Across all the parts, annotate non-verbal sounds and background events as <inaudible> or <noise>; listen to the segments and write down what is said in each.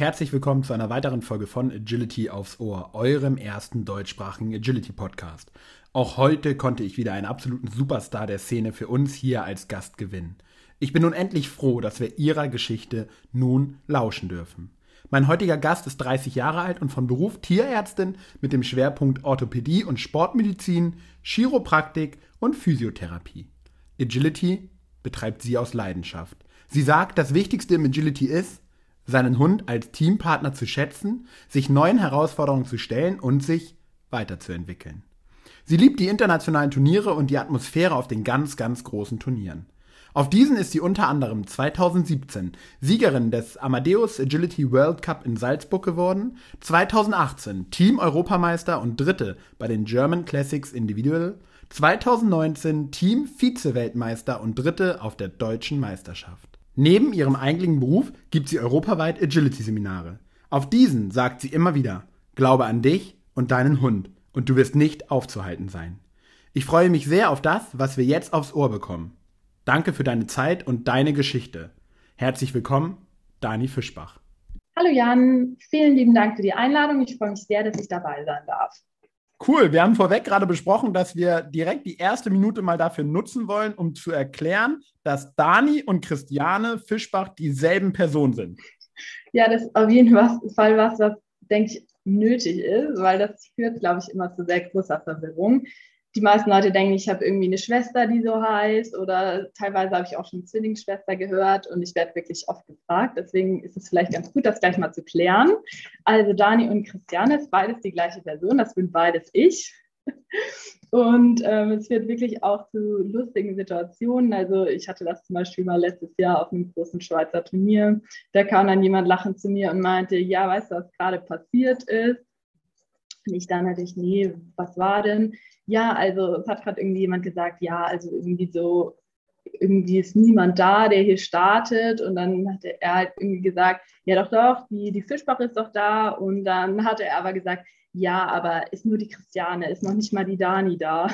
Herzlich willkommen zu einer weiteren Folge von Agility aufs Ohr, eurem ersten deutschsprachigen Agility Podcast. Auch heute konnte ich wieder einen absoluten Superstar der Szene für uns hier als Gast gewinnen. Ich bin nun endlich froh, dass wir ihrer Geschichte nun lauschen dürfen. Mein heutiger Gast ist 30 Jahre alt und von Beruf Tierärztin mit dem Schwerpunkt Orthopädie und Sportmedizin, Chiropraktik und Physiotherapie. Agility betreibt sie aus Leidenschaft. Sie sagt, das Wichtigste im Agility ist, seinen Hund als Teampartner zu schätzen, sich neuen Herausforderungen zu stellen und sich weiterzuentwickeln. Sie liebt die internationalen Turniere und die Atmosphäre auf den ganz, ganz großen Turnieren. Auf diesen ist sie unter anderem 2017 Siegerin des Amadeus Agility World Cup in Salzburg geworden, 2018 Team-Europameister und Dritte bei den German Classics Individual, 2019 Team-Vize-Weltmeister und Dritte auf der deutschen Meisterschaft. Neben ihrem eigentlichen Beruf gibt sie europaweit Agility-Seminare. Auf diesen sagt sie immer wieder, glaube an dich und deinen Hund und du wirst nicht aufzuhalten sein. Ich freue mich sehr auf das, was wir jetzt aufs Ohr bekommen. Danke für deine Zeit und deine Geschichte. Herzlich willkommen, Dani Fischbach. Hallo Jan, vielen lieben Dank für die Einladung. Ich freue mich sehr, dass ich dabei sein darf. Cool, wir haben vorweg gerade besprochen, dass wir direkt die erste Minute mal dafür nutzen wollen, um zu erklären, dass Dani und Christiane Fischbach dieselben Personen sind. Ja, das ist auf jeden Fall was, was, denke ich, nötig ist, weil das führt, glaube ich, immer zu sehr großer Verwirrung die meisten Leute denken, ich habe irgendwie eine Schwester, die so heißt, oder teilweise habe ich auch schon Zwillingsschwester gehört und ich werde wirklich oft gefragt. Deswegen ist es vielleicht ganz gut, das gleich mal zu klären. Also Dani und Christiane ist beides die gleiche Person, das bin beides ich. <laughs> Und ähm, es führt wirklich auch zu lustigen Situationen. Also ich hatte das zum Beispiel mal letztes Jahr auf einem großen Schweizer Turnier. Da kam dann jemand lachend zu mir und meinte, ja, weißt du, was gerade passiert ist? Ich dann natürlich, nee, was war denn? Ja, also es hat gerade irgendwie jemand gesagt, ja, also irgendwie so, irgendwie ist niemand da, der hier startet. Und dann hat er halt irgendwie gesagt, ja doch, doch, die, die Fischbach ist doch da. Und dann hatte er aber gesagt, ja, aber ist nur die Christiane, ist noch nicht mal die Dani da.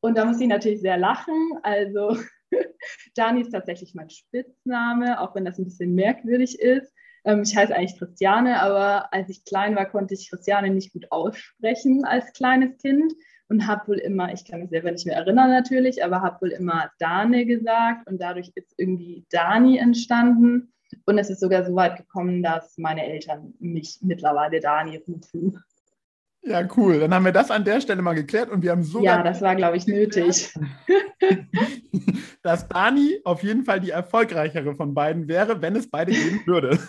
Und da muss ich natürlich sehr lachen. Also <laughs> Dani ist tatsächlich mein Spitzname, auch wenn das ein bisschen merkwürdig ist. Ähm, ich heiße eigentlich Christiane, aber als ich klein war, konnte ich Christiane nicht gut aussprechen als kleines Kind und habe wohl immer, ich kann mich selber nicht mehr erinnern natürlich, aber habe wohl immer Dane gesagt und dadurch ist irgendwie Dani entstanden. Und es ist sogar so weit gekommen, dass meine Eltern mich mittlerweile Dani rufen. Ja, cool. Dann haben wir das an der Stelle mal geklärt und wir haben sogar. Ja, das war, glaube ich, nötig. <laughs> dass Dani auf jeden Fall die erfolgreichere von beiden wäre, wenn es beide geben würde. <laughs>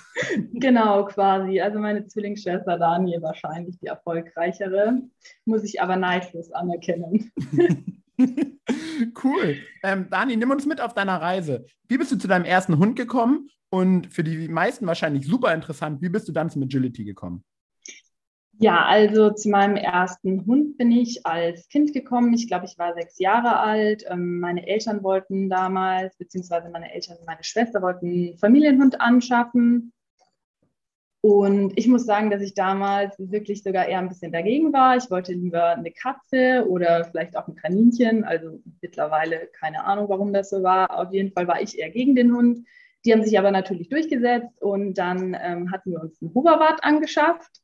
Genau, quasi. Also meine Zwillingsschwester Dani wahrscheinlich die erfolgreichere, muss ich aber neidlos anerkennen. <laughs> cool. Ähm, Dani, nimm uns mit auf deiner Reise. Wie bist du zu deinem ersten Hund gekommen? Und für die meisten wahrscheinlich super interessant, wie bist du dann zum Agility gekommen? Ja, also zu meinem ersten Hund bin ich als Kind gekommen. Ich glaube, ich war sechs Jahre alt. Ähm, meine Eltern wollten damals, beziehungsweise meine Eltern und meine Schwester wollten einen Familienhund anschaffen. Und ich muss sagen, dass ich damals wirklich sogar eher ein bisschen dagegen war. Ich wollte lieber eine Katze oder vielleicht auch ein Kaninchen. Also mittlerweile keine Ahnung, warum das so war. Auf jeden Fall war ich eher gegen den Hund. Die haben sich aber natürlich durchgesetzt und dann ähm, hatten wir uns einen Hoverwart angeschafft.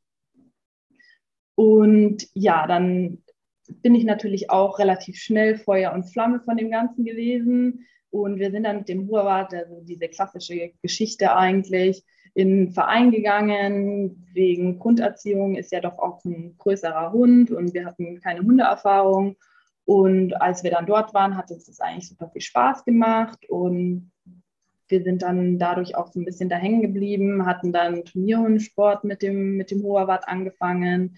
Und ja, dann bin ich natürlich auch relativ schnell Feuer und Flamme von dem Ganzen gewesen. Und wir sind dann mit dem Hurwart, also diese klassische Geschichte eigentlich, in einen Verein gegangen. Wegen Grunderziehung ist ja doch auch ein größerer Hund und wir hatten keine Hundeerfahrung. Und als wir dann dort waren, hat uns das eigentlich super viel Spaß gemacht. Und wir sind dann dadurch auch so ein bisschen da hängen geblieben, hatten dann Turnierhundsport mit dem, mit dem Hoherwart angefangen,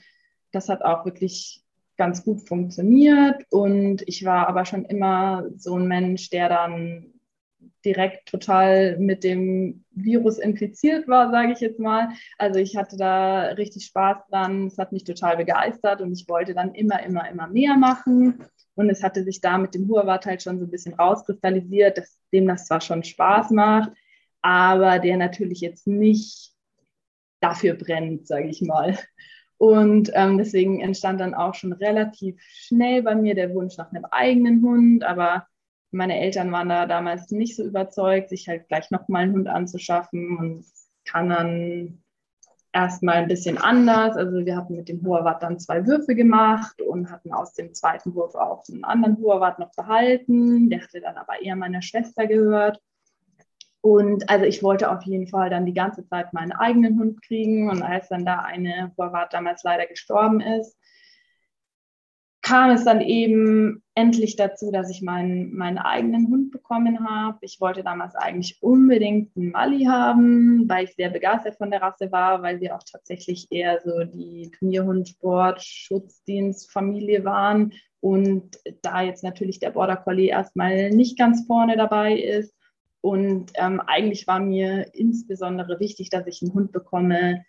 das hat auch wirklich ganz gut funktioniert. Und ich war aber schon immer so ein Mensch, der dann direkt total mit dem Virus infiziert war, sage ich jetzt mal. Also ich hatte da richtig Spaß dran. Es hat mich total begeistert und ich wollte dann immer, immer, immer mehr machen. Und es hatte sich da mit dem Huawart halt schon so ein bisschen rauskristallisiert, dass dem das zwar schon Spaß macht, aber der natürlich jetzt nicht dafür brennt, sage ich mal. Und ähm, deswegen entstand dann auch schon relativ schnell bei mir der Wunsch nach einem eigenen Hund. Aber meine Eltern waren da damals nicht so überzeugt, sich halt gleich nochmal einen Hund anzuschaffen. Und kann dann erstmal ein bisschen anders. Also wir hatten mit dem Huawat dann zwei Würfe gemacht und hatten aus dem zweiten Wurf auch einen anderen Huawat noch behalten. Der hatte dann aber eher meiner Schwester gehört. Und also ich wollte auf jeden Fall dann die ganze Zeit meinen eigenen Hund kriegen. Und als dann da eine Huawat damals leider gestorben ist, kam es dann eben endlich dazu, dass ich meinen, meinen eigenen Hund bekommen habe. Ich wollte damals eigentlich unbedingt einen Mali haben, weil ich sehr begeistert von der Rasse war, weil wir auch tatsächlich eher so die Turnierhundsport, Schutzdienstfamilie waren und da jetzt natürlich der Border Collie erstmal nicht ganz vorne dabei ist. Und ähm, eigentlich war mir insbesondere wichtig, dass ich einen Hund bekomme,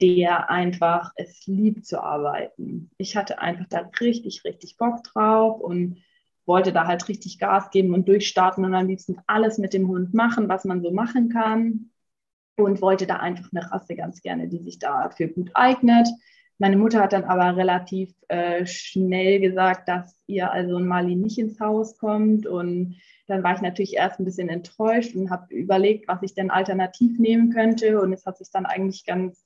der einfach es liebt zu arbeiten. Ich hatte einfach da richtig, richtig Bock drauf und wollte da halt richtig Gas geben und durchstarten und am liebsten alles mit dem Hund machen, was man so machen kann. Und wollte da einfach eine Rasse ganz gerne, die sich dafür gut eignet. Meine Mutter hat dann aber relativ äh, schnell gesagt, dass ihr also ein Mali nicht ins Haus kommt. Und dann war ich natürlich erst ein bisschen enttäuscht und habe überlegt, was ich denn alternativ nehmen könnte. Und es hat sich dann eigentlich ganz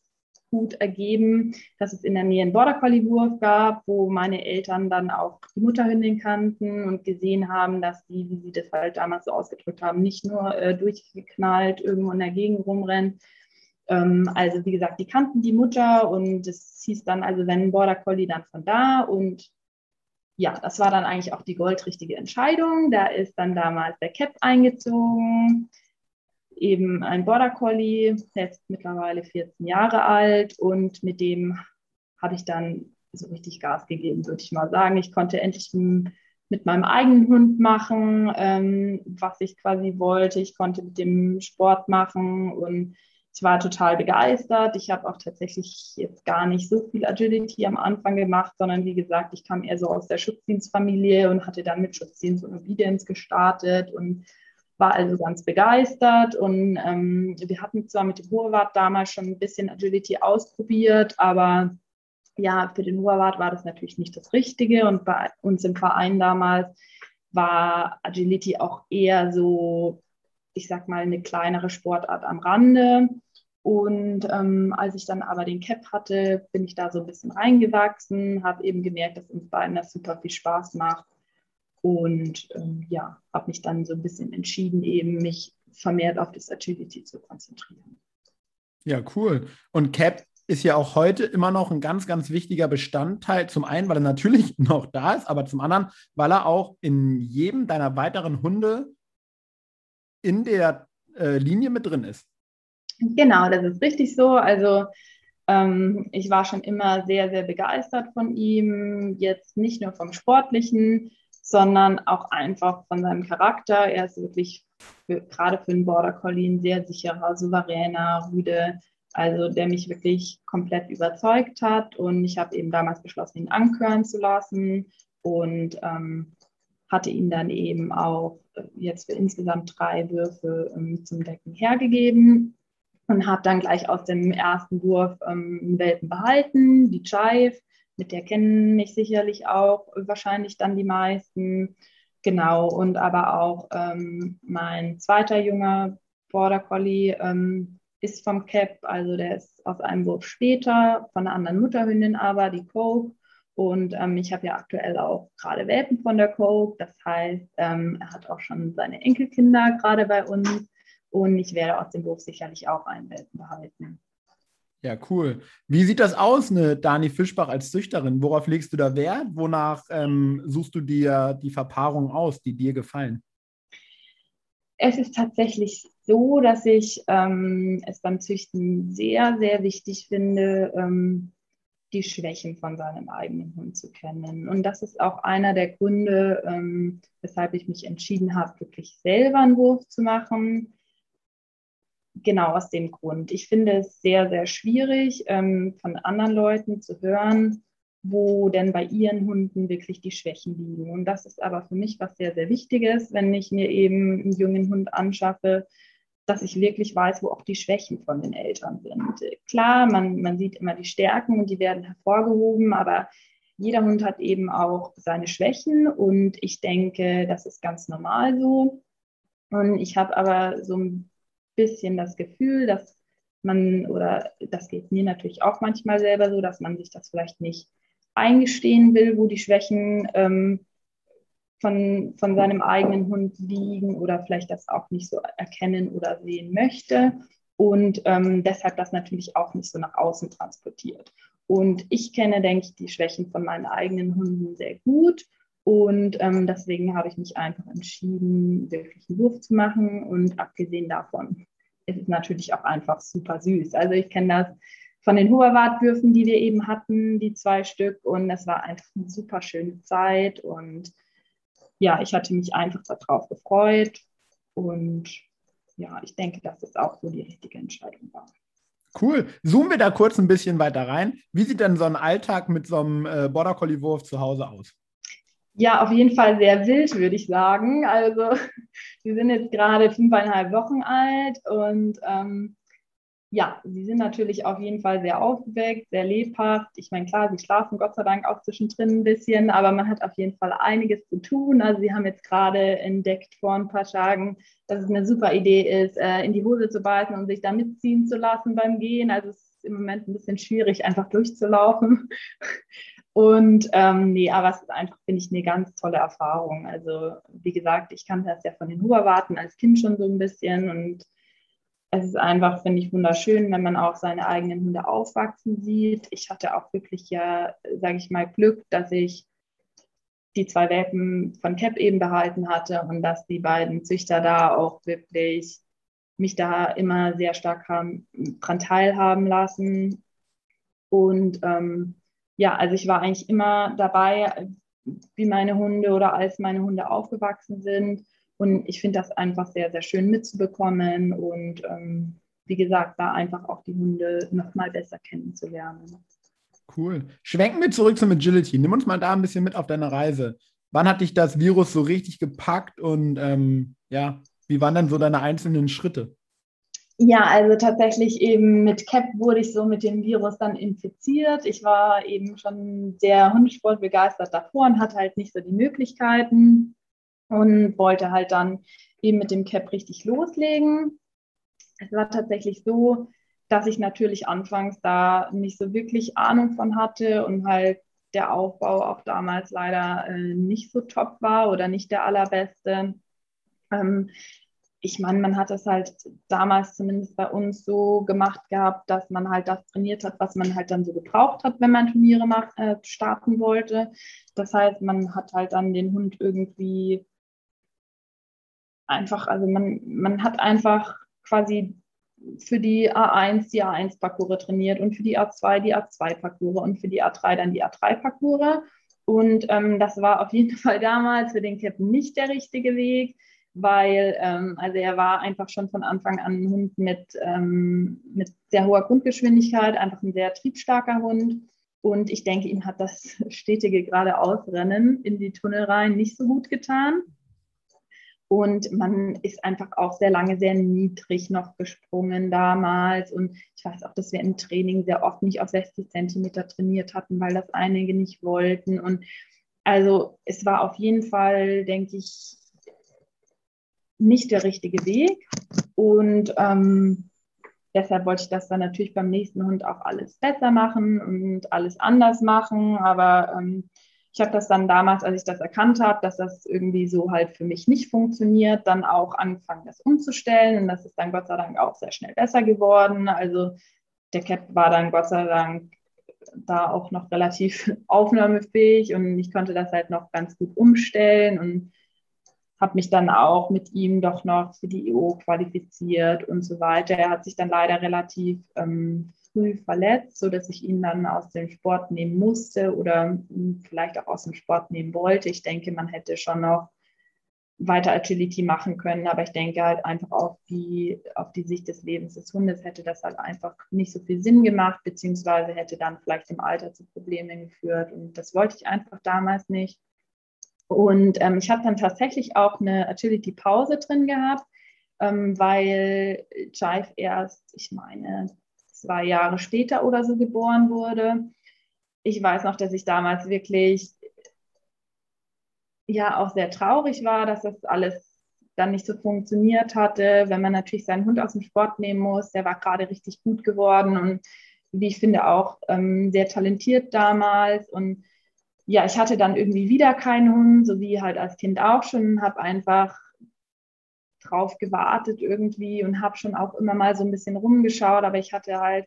gut ergeben, dass es in der Nähe einen Border Collie Wurf gab, wo meine Eltern dann auch die Mutterhündin kannten und gesehen haben, dass die, wie sie das halt damals so ausgedrückt haben, nicht nur äh, durchgeknallt irgendwo in der Gegend rumrennt. Ähm, also wie gesagt, die kannten die Mutter und es hieß dann also, wenn Border Collie dann von da und ja, das war dann eigentlich auch die goldrichtige Entscheidung. Da ist dann damals der Cap eingezogen eben ein Border Collie, ist mittlerweile 14 Jahre alt und mit dem habe ich dann so richtig Gas gegeben, würde ich mal sagen. Ich konnte endlich mit meinem eigenen Hund machen, ähm, was ich quasi wollte. Ich konnte mit dem Sport machen und ich war total begeistert. Ich habe auch tatsächlich jetzt gar nicht so viel Agility am Anfang gemacht, sondern wie gesagt, ich kam eher so aus der Schutzdienstfamilie und hatte dann mit Schutzdienst und Obedience gestartet und war also ganz begeistert und ähm, wir hatten zwar mit dem Hohewart damals schon ein bisschen Agility ausprobiert, aber ja, für den Hohewart war das natürlich nicht das Richtige und bei uns im Verein damals war Agility auch eher so, ich sag mal, eine kleinere Sportart am Rande. Und ähm, als ich dann aber den Cap hatte, bin ich da so ein bisschen reingewachsen, habe eben gemerkt, dass uns beiden das super viel Spaß macht und ähm, ja, habe mich dann so ein bisschen entschieden, eben mich vermehrt auf das Agility zu konzentrieren. Ja, cool. Und Cap ist ja auch heute immer noch ein ganz, ganz wichtiger Bestandteil. Zum einen, weil er natürlich <laughs> noch da ist, aber zum anderen, weil er auch in jedem deiner weiteren Hunde in der äh, Linie mit drin ist. Genau, das ist richtig so. Also ähm, ich war schon immer sehr, sehr begeistert von ihm. Jetzt nicht nur vom Sportlichen, sondern auch einfach von seinem Charakter. Er ist wirklich für, gerade für einen Border Collie ein sehr sicherer, souveräner Rüde, also der mich wirklich komplett überzeugt hat. Und ich habe eben damals beschlossen, ihn ankören zu lassen und ähm, hatte ihn dann eben auch äh, jetzt für insgesamt drei Würfe ähm, zum Decken hergegeben und habe dann gleich aus dem ersten Wurf ähm, Welpen behalten, die Chive mit der kennen mich sicherlich auch wahrscheinlich dann die meisten. Genau, und aber auch ähm, mein zweiter junger Border Collie ähm, ist vom Cap, also der ist aus einem Wurf später, von einer anderen Mutterhündin aber, die Coke. Und ähm, ich habe ja aktuell auch gerade Welpen von der Coke. Das heißt, ähm, er hat auch schon seine Enkelkinder gerade bei uns. Und ich werde aus dem Wurf sicherlich auch einen Welpen behalten. Ja, cool. Wie sieht das aus, eine Dani Fischbach als Züchterin? Worauf legst du da Wert? Wonach ähm, suchst du dir die Verpaarung aus, die dir gefallen? Es ist tatsächlich so, dass ich ähm, es beim Züchten sehr, sehr wichtig finde, ähm, die Schwächen von seinem eigenen Hund zu kennen. Und das ist auch einer der Gründe, ähm, weshalb ich mich entschieden habe, wirklich selber einen Wurf zu machen genau aus dem Grund. Ich finde es sehr, sehr schwierig, ähm, von anderen Leuten zu hören, wo denn bei ihren Hunden wirklich die Schwächen liegen. Und das ist aber für mich was sehr, sehr Wichtiges, wenn ich mir eben einen jungen Hund anschaffe, dass ich wirklich weiß, wo auch die Schwächen von den Eltern sind. Klar, man, man sieht immer die Stärken und die werden hervorgehoben, aber jeder Hund hat eben auch seine Schwächen und ich denke, das ist ganz normal so. Und ich habe aber so ein bisschen das Gefühl, dass man, oder das geht mir natürlich auch manchmal selber so, dass man sich das vielleicht nicht eingestehen will, wo die Schwächen ähm, von, von seinem eigenen Hund liegen oder vielleicht das auch nicht so erkennen oder sehen möchte und ähm, deshalb das natürlich auch nicht so nach außen transportiert. Und ich kenne, denke ich, die Schwächen von meinen eigenen Hunden sehr gut und ähm, deswegen habe ich mich einfach entschieden, wirklich einen Wurf zu machen. Und abgesehen davon ist es natürlich auch einfach super süß. Also ich kenne das von den Hoverwartwürfen, die wir eben hatten, die zwei Stück. Und es war einfach eine super schöne Zeit. Und ja, ich hatte mich einfach darauf gefreut. Und ja, ich denke, dass es auch so die richtige Entscheidung war. Cool. Zoomen wir da kurz ein bisschen weiter rein. Wie sieht denn so ein Alltag mit so einem äh, Border Collie Wurf zu Hause aus? Ja, auf jeden Fall sehr wild, würde ich sagen. Also <laughs> wir sind jetzt gerade fünfeinhalb Wochen alt und ähm, ja, sie sind natürlich auf jeden Fall sehr aufgeweckt, sehr lebhaft. Ich meine, klar, sie schlafen Gott sei Dank auch zwischendrin ein bisschen, aber man hat auf jeden Fall einiges zu tun. Also sie haben jetzt gerade entdeckt vor ein paar Tagen, dass es eine super Idee ist, äh, in die Hose zu beißen und sich da mitziehen zu lassen beim Gehen. Also es ist im Moment ein bisschen schwierig, einfach durchzulaufen. <laughs> Und ähm, nee, aber es ist einfach, finde ich, eine ganz tolle Erfahrung. Also, wie gesagt, ich kannte das ja von den Huberwarten als Kind schon so ein bisschen und es ist einfach, finde ich, wunderschön, wenn man auch seine eigenen Hunde aufwachsen sieht. Ich hatte auch wirklich ja, sage ich mal, Glück, dass ich die zwei Welpen von Cap eben behalten hatte und dass die beiden Züchter da auch wirklich mich da immer sehr stark haben, dran teilhaben lassen. Und ähm, ja, also ich war eigentlich immer dabei, wie meine Hunde oder als meine Hunde aufgewachsen sind. Und ich finde das einfach sehr, sehr schön mitzubekommen und ähm, wie gesagt, da einfach auch die Hunde noch mal besser kennenzulernen. Cool. Schwenken wir zurück zum Agility. Nimm uns mal da ein bisschen mit auf deine Reise. Wann hat dich das Virus so richtig gepackt und ähm, ja, wie waren dann so deine einzelnen Schritte? Ja, also tatsächlich eben mit CAP wurde ich so mit dem Virus dann infiziert. Ich war eben schon sehr Hundesport begeistert davor und hatte halt nicht so die Möglichkeiten und wollte halt dann eben mit dem CAP richtig loslegen. Es war tatsächlich so, dass ich natürlich anfangs da nicht so wirklich Ahnung von hatte und halt der Aufbau auch damals leider äh, nicht so top war oder nicht der allerbeste. Ich meine, man hat das halt damals zumindest bei uns so gemacht gehabt, dass man halt das trainiert hat, was man halt dann so gebraucht hat, wenn man Turniere macht, äh, starten wollte. Das heißt, man hat halt dann den Hund irgendwie einfach, also man, man hat einfach quasi für die A1 die A1-Parcours trainiert und für die A2 die A2-Parcours und für die A3 dann die A3-Parcours. Und ähm, das war auf jeden <laughs> Fall damals für den Captain nicht der richtige Weg weil ähm, also er war einfach schon von Anfang an ein Hund mit, ähm, mit sehr hoher Grundgeschwindigkeit, einfach ein sehr triebstarker Hund. Und ich denke, ihm hat das <laughs> stetige geradeausrennen in die Tunnel rein nicht so gut getan. Und man ist einfach auch sehr lange sehr niedrig noch gesprungen damals. Und ich weiß auch, dass wir im Training sehr oft nicht auf 60 Zentimeter trainiert hatten, weil das einige nicht wollten. Und also es war auf jeden Fall, denke ich, nicht der richtige Weg. Und ähm, deshalb wollte ich das dann natürlich beim nächsten Hund auch alles besser machen und alles anders machen. Aber ähm, ich habe das dann damals, als ich das erkannt habe, dass das irgendwie so halt für mich nicht funktioniert, dann auch angefangen, das umzustellen. Und das ist dann Gott sei Dank auch sehr schnell besser geworden. Also der Cap war dann Gott sei Dank da auch noch relativ <laughs> aufnahmefähig und ich konnte das halt noch ganz gut umstellen und habe mich dann auch mit ihm doch noch für die EU qualifiziert und so weiter. Er hat sich dann leider relativ ähm, früh verletzt, so dass ich ihn dann aus dem Sport nehmen musste oder vielleicht auch aus dem Sport nehmen wollte. Ich denke, man hätte schon noch weiter Agility machen können, aber ich denke halt einfach auf die, auf die Sicht des Lebens des Hundes hätte das halt einfach nicht so viel Sinn gemacht, beziehungsweise hätte dann vielleicht im Alter zu Problemen geführt und das wollte ich einfach damals nicht. Und ähm, ich habe dann tatsächlich auch eine Agility-Pause drin gehabt, ähm, weil Jive erst, ich meine, zwei Jahre später oder so geboren wurde. Ich weiß noch, dass ich damals wirklich ja auch sehr traurig war, dass das alles dann nicht so funktioniert hatte, wenn man natürlich seinen Hund aus dem Sport nehmen muss. Der war gerade richtig gut geworden und wie ich finde auch ähm, sehr talentiert damals. Und ja, ich hatte dann irgendwie wieder keinen Hund, so wie halt als Kind auch schon, habe einfach drauf gewartet irgendwie und habe schon auch immer mal so ein bisschen rumgeschaut, aber ich hatte halt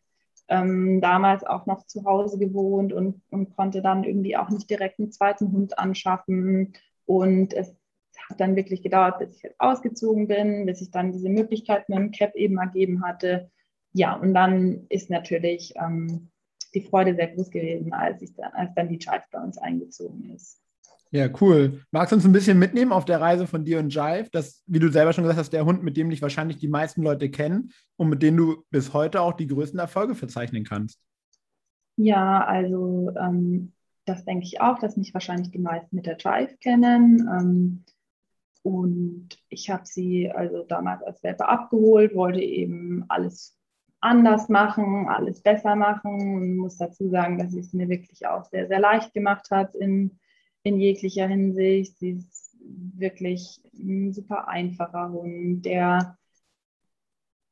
ähm, damals auch noch zu Hause gewohnt und, und konnte dann irgendwie auch nicht direkt einen zweiten Hund anschaffen. Und es hat dann wirklich gedauert, bis ich jetzt ausgezogen bin, bis ich dann diese Möglichkeit mit dem Cap eben ergeben hatte. Ja, und dann ist natürlich ähm, die Freude sehr groß gewesen, als, ich dann, als dann die Child bei uns eingezogen ist. Ja, cool. Magst du uns ein bisschen mitnehmen auf der Reise von dir und Jive? Das, wie du selber schon gesagt hast, der Hund, mit dem dich wahrscheinlich die meisten Leute kennen und mit dem du bis heute auch die größten Erfolge verzeichnen kannst. Ja, also ähm, das denke ich auch, dass mich wahrscheinlich die meisten mit der Jive kennen. Ähm, und ich habe sie also damals als Welpe abgeholt, wollte eben alles anders machen, alles besser machen und muss dazu sagen, dass sie es mir wirklich auch sehr, sehr leicht gemacht hat in in jeglicher Hinsicht. Sie ist wirklich ein super einfacher Hund, der,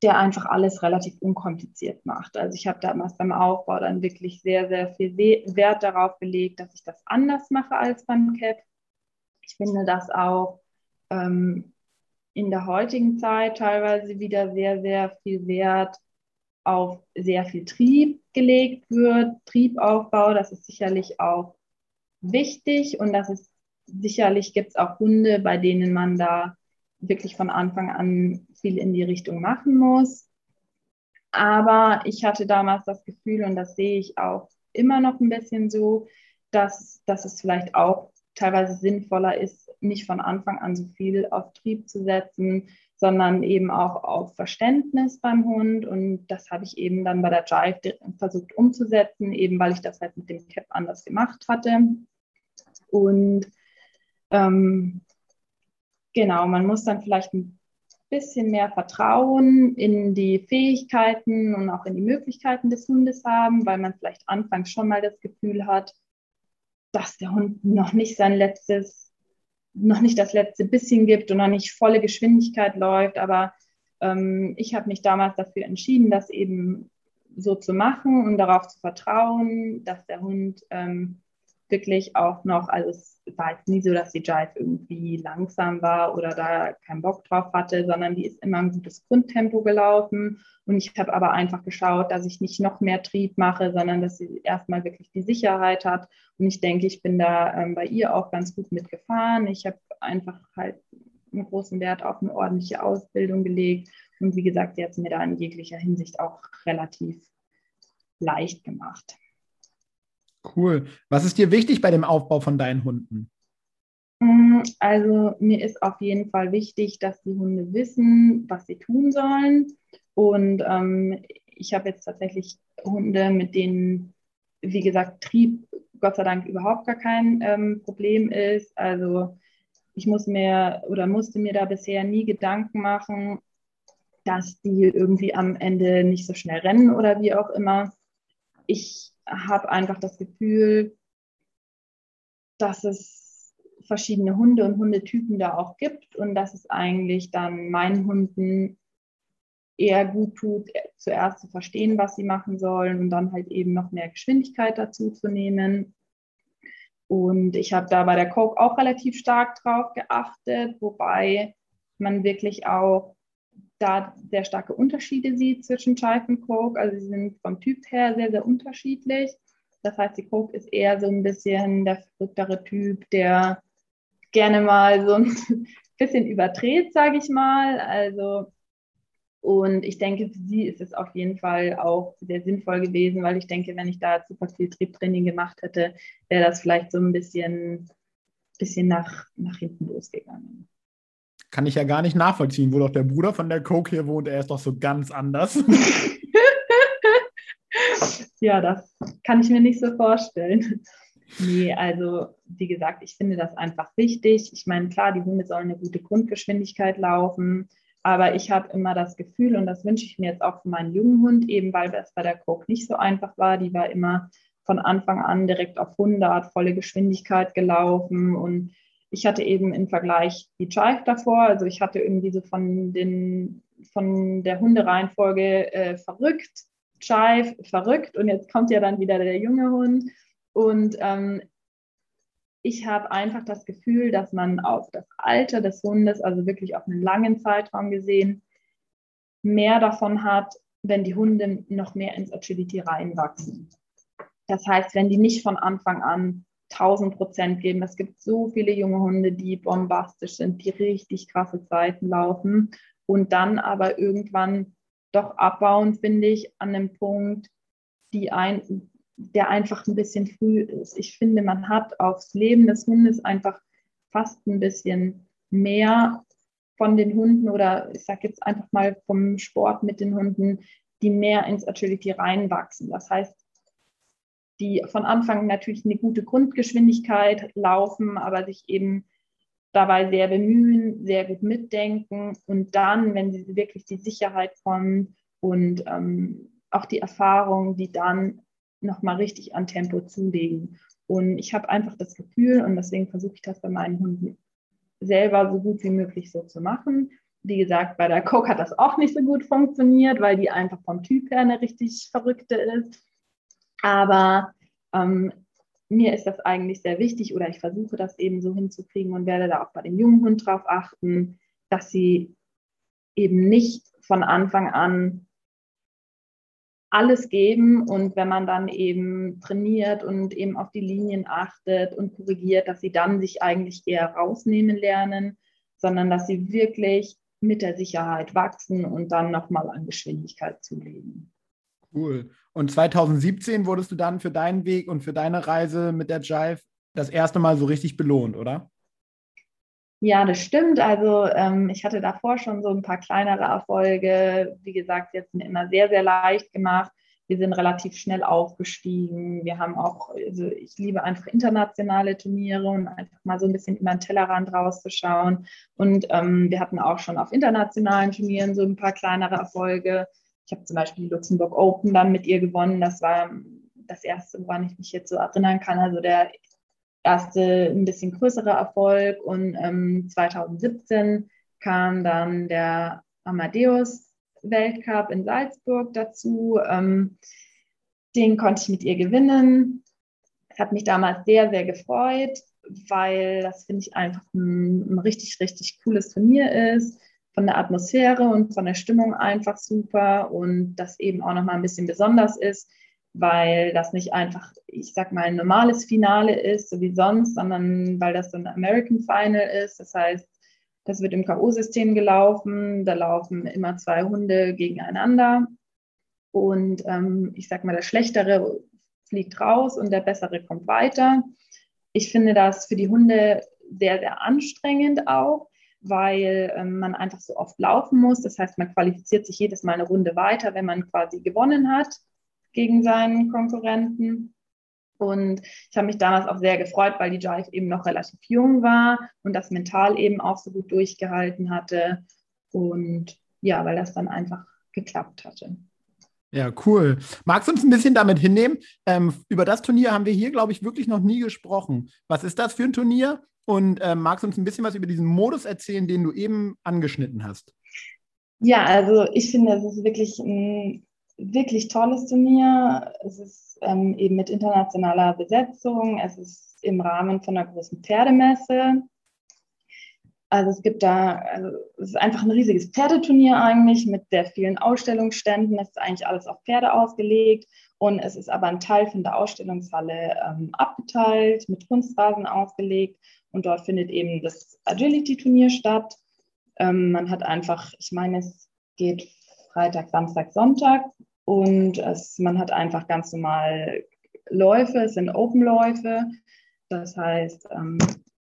der einfach alles relativ unkompliziert macht. Also ich habe damals beim Aufbau dann wirklich sehr, sehr viel Wert darauf gelegt, dass ich das anders mache als beim Cap. Ich finde, dass auch ähm, in der heutigen Zeit teilweise wieder sehr, sehr viel Wert auf sehr viel Trieb gelegt wird, Triebaufbau. Das ist sicherlich auch wichtig und dass es sicherlich gibt es auch Hunde, bei denen man da wirklich von Anfang an viel in die Richtung machen muss. Aber ich hatte damals das Gefühl, und das sehe ich auch immer noch ein bisschen so, dass, dass es vielleicht auch teilweise sinnvoller ist, nicht von Anfang an so viel auf Trieb zu setzen, sondern eben auch auf Verständnis beim Hund. Und das habe ich eben dann bei der Jive versucht umzusetzen, eben weil ich das halt mit dem Cap anders gemacht hatte. Und ähm, genau, man muss dann vielleicht ein bisschen mehr Vertrauen in die Fähigkeiten und auch in die Möglichkeiten des Hundes haben, weil man vielleicht anfangs schon mal das Gefühl hat, dass der Hund noch nicht sein letztes, noch nicht das letzte bisschen gibt und noch nicht volle Geschwindigkeit läuft. Aber ähm, ich habe mich damals dafür entschieden, das eben so zu machen und darauf zu vertrauen, dass der Hund ähm, wirklich auch noch, also es war jetzt nie so, dass die Jive irgendwie langsam war oder da keinen Bock drauf hatte, sondern die ist immer ein gutes Grundtempo gelaufen. Und ich habe aber einfach geschaut, dass ich nicht noch mehr Trieb mache, sondern dass sie erstmal wirklich die Sicherheit hat. Und ich denke, ich bin da ähm, bei ihr auch ganz gut mitgefahren. Ich habe einfach halt einen großen Wert auf eine ordentliche Ausbildung gelegt. Und wie gesagt, sie hat es mir da in jeglicher Hinsicht auch relativ leicht gemacht. Cool. Was ist dir wichtig bei dem Aufbau von deinen Hunden? Mm, also mir ist auf jeden Fall wichtig, dass die Hunde wissen, was sie tun sollen. Und ähm, ich habe jetzt tatsächlich Hunde, mit denen, wie gesagt, Trieb Gott sei Dank überhaupt gar kein ähm, Problem ist. Also ich muss mir oder musste mir da bisher nie Gedanken machen, dass die irgendwie am Ende nicht so schnell rennen oder wie auch immer. Ich habe einfach das Gefühl, dass es verschiedene Hunde und Hundetypen da auch gibt und dass es eigentlich dann meinen Hunden eher gut tut, zuerst zu verstehen, was sie machen sollen und dann halt eben noch mehr Geschwindigkeit dazu zu nehmen. Und ich habe da bei der Coke auch relativ stark drauf geachtet, wobei man wirklich auch da sehr starke Unterschiede sieht zwischen Chive und Coke. Also sie sind vom Typ her sehr, sehr unterschiedlich. Das heißt, die Coke ist eher so ein bisschen der verrücktere Typ, der gerne mal so ein <laughs> bisschen überdreht, sage ich mal. Also und ich denke, für sie ist es auf jeden Fall auch sehr sinnvoll gewesen, weil ich denke, wenn ich da super viel Triebtraining gemacht hätte, wäre das vielleicht so ein bisschen, bisschen nach, nach hinten losgegangen kann ich ja gar nicht nachvollziehen, wo doch der Bruder von der Coke hier wohnt, er ist doch so ganz anders. <laughs> ja, das kann ich mir nicht so vorstellen. Nee, also wie gesagt, ich finde das einfach wichtig. Ich meine, klar, die Hunde sollen eine gute Grundgeschwindigkeit laufen, aber ich habe immer das Gefühl, und das wünsche ich mir jetzt auch für meinen jungen Hund, eben weil das bei der Coke nicht so einfach war. Die war immer von Anfang an direkt auf 100, volle Geschwindigkeit gelaufen und ich hatte eben im Vergleich die Chive davor, also ich hatte irgendwie so von, den, von der Hundereihenfolge äh, verrückt, Chive verrückt. Und jetzt kommt ja dann wieder der junge Hund. Und ähm, ich habe einfach das Gefühl, dass man auf das Alter des Hundes, also wirklich auf einen langen Zeitraum gesehen, mehr davon hat, wenn die Hunde noch mehr ins Agility reinwachsen. Das heißt, wenn die nicht von Anfang an 1000 Prozent geben. Es gibt so viele junge Hunde, die bombastisch sind, die richtig krasse Zeiten laufen und dann aber irgendwann doch abbauen, finde ich, an einem Punkt, ein, der einfach ein bisschen früh ist. Ich finde, man hat aufs Leben des Hundes einfach fast ein bisschen mehr von den Hunden oder ich sage jetzt einfach mal vom Sport mit den Hunden, die mehr ins Agility reinwachsen. Das heißt, die von Anfang natürlich eine gute Grundgeschwindigkeit laufen, aber sich eben dabei sehr bemühen, sehr gut mitdenken und dann, wenn sie wirklich die Sicherheit kommen und ähm, auch die Erfahrung, die dann nochmal richtig an Tempo zulegen. Und ich habe einfach das Gefühl, und deswegen versuche ich das bei meinen Hunden selber so gut wie möglich so zu machen. Wie gesagt, bei der Coke hat das auch nicht so gut funktioniert, weil die einfach vom Typ her eine richtig verrückte ist. Aber ähm, mir ist das eigentlich sehr wichtig oder ich versuche das eben so hinzukriegen und werde da auch bei dem jungen Hund drauf achten, dass sie eben nicht von Anfang an alles geben und wenn man dann eben trainiert und eben auf die Linien achtet und korrigiert, dass sie dann sich eigentlich eher rausnehmen lernen, sondern dass sie wirklich mit der Sicherheit wachsen und dann nochmal an Geschwindigkeit zulegen. Cool. Und 2017 wurdest du dann für deinen Weg und für deine Reise mit der Jive das erste Mal so richtig belohnt, oder? Ja, das stimmt. Also ähm, ich hatte davor schon so ein paar kleinere Erfolge. Wie gesagt, jetzt immer sehr, sehr leicht gemacht. Wir sind relativ schnell aufgestiegen. Wir haben auch, also ich liebe einfach internationale Turniere und einfach mal so ein bisschen über den Tellerrand rauszuschauen. Und ähm, wir hatten auch schon auf internationalen Turnieren so ein paar kleinere Erfolge. Ich habe zum Beispiel die Luxemburg Open dann mit ihr gewonnen. Das war das erste, woran ich mich jetzt so erinnern kann. Also der erste ein bisschen größere Erfolg. Und ähm, 2017 kam dann der Amadeus Weltcup in Salzburg dazu. Ähm, den konnte ich mit ihr gewinnen. Das hat mich damals sehr, sehr gefreut, weil das finde ich einfach ein, ein richtig, richtig cooles Turnier ist von der Atmosphäre und von der Stimmung einfach super und das eben auch nochmal ein bisschen besonders ist, weil das nicht einfach, ich sag mal, ein normales Finale ist, so wie sonst, sondern weil das so ein American Final ist. Das heißt, das wird im K.O.-System gelaufen, da laufen immer zwei Hunde gegeneinander und ähm, ich sag mal, der Schlechtere fliegt raus und der Bessere kommt weiter. Ich finde das für die Hunde sehr, sehr anstrengend auch, weil ähm, man einfach so oft laufen muss. Das heißt, man qualifiziert sich jedes Mal eine Runde weiter, wenn man quasi gewonnen hat gegen seinen Konkurrenten. Und ich habe mich damals auch sehr gefreut, weil die Jive eben noch relativ jung war und das mental eben auch so gut durchgehalten hatte. Und ja, weil das dann einfach geklappt hatte. Ja, cool. Magst du uns ein bisschen damit hinnehmen? Ähm, über das Turnier haben wir hier, glaube ich, wirklich noch nie gesprochen. Was ist das für ein Turnier? Und äh, magst du uns ein bisschen was über diesen Modus erzählen, den du eben angeschnitten hast? Ja, also ich finde, es ist wirklich ein wirklich tolles Turnier. Es ist ähm, eben mit internationaler Besetzung. Es ist im Rahmen von einer großen Pferdemesse. Also es gibt da, also es ist einfach ein riesiges Pferdeturnier eigentlich mit sehr vielen Ausstellungsständen. Es ist eigentlich alles auf Pferde ausgelegt und es ist aber ein Teil von der Ausstellungshalle ähm, abgeteilt, mit Kunstrasen ausgelegt und dort findet eben das Agility-Turnier statt. Ähm, man hat einfach, ich meine, es geht Freitag, Samstag, Sonntag und es, man hat einfach ganz normal Läufe, es sind Open-Läufe. Das heißt, ähm,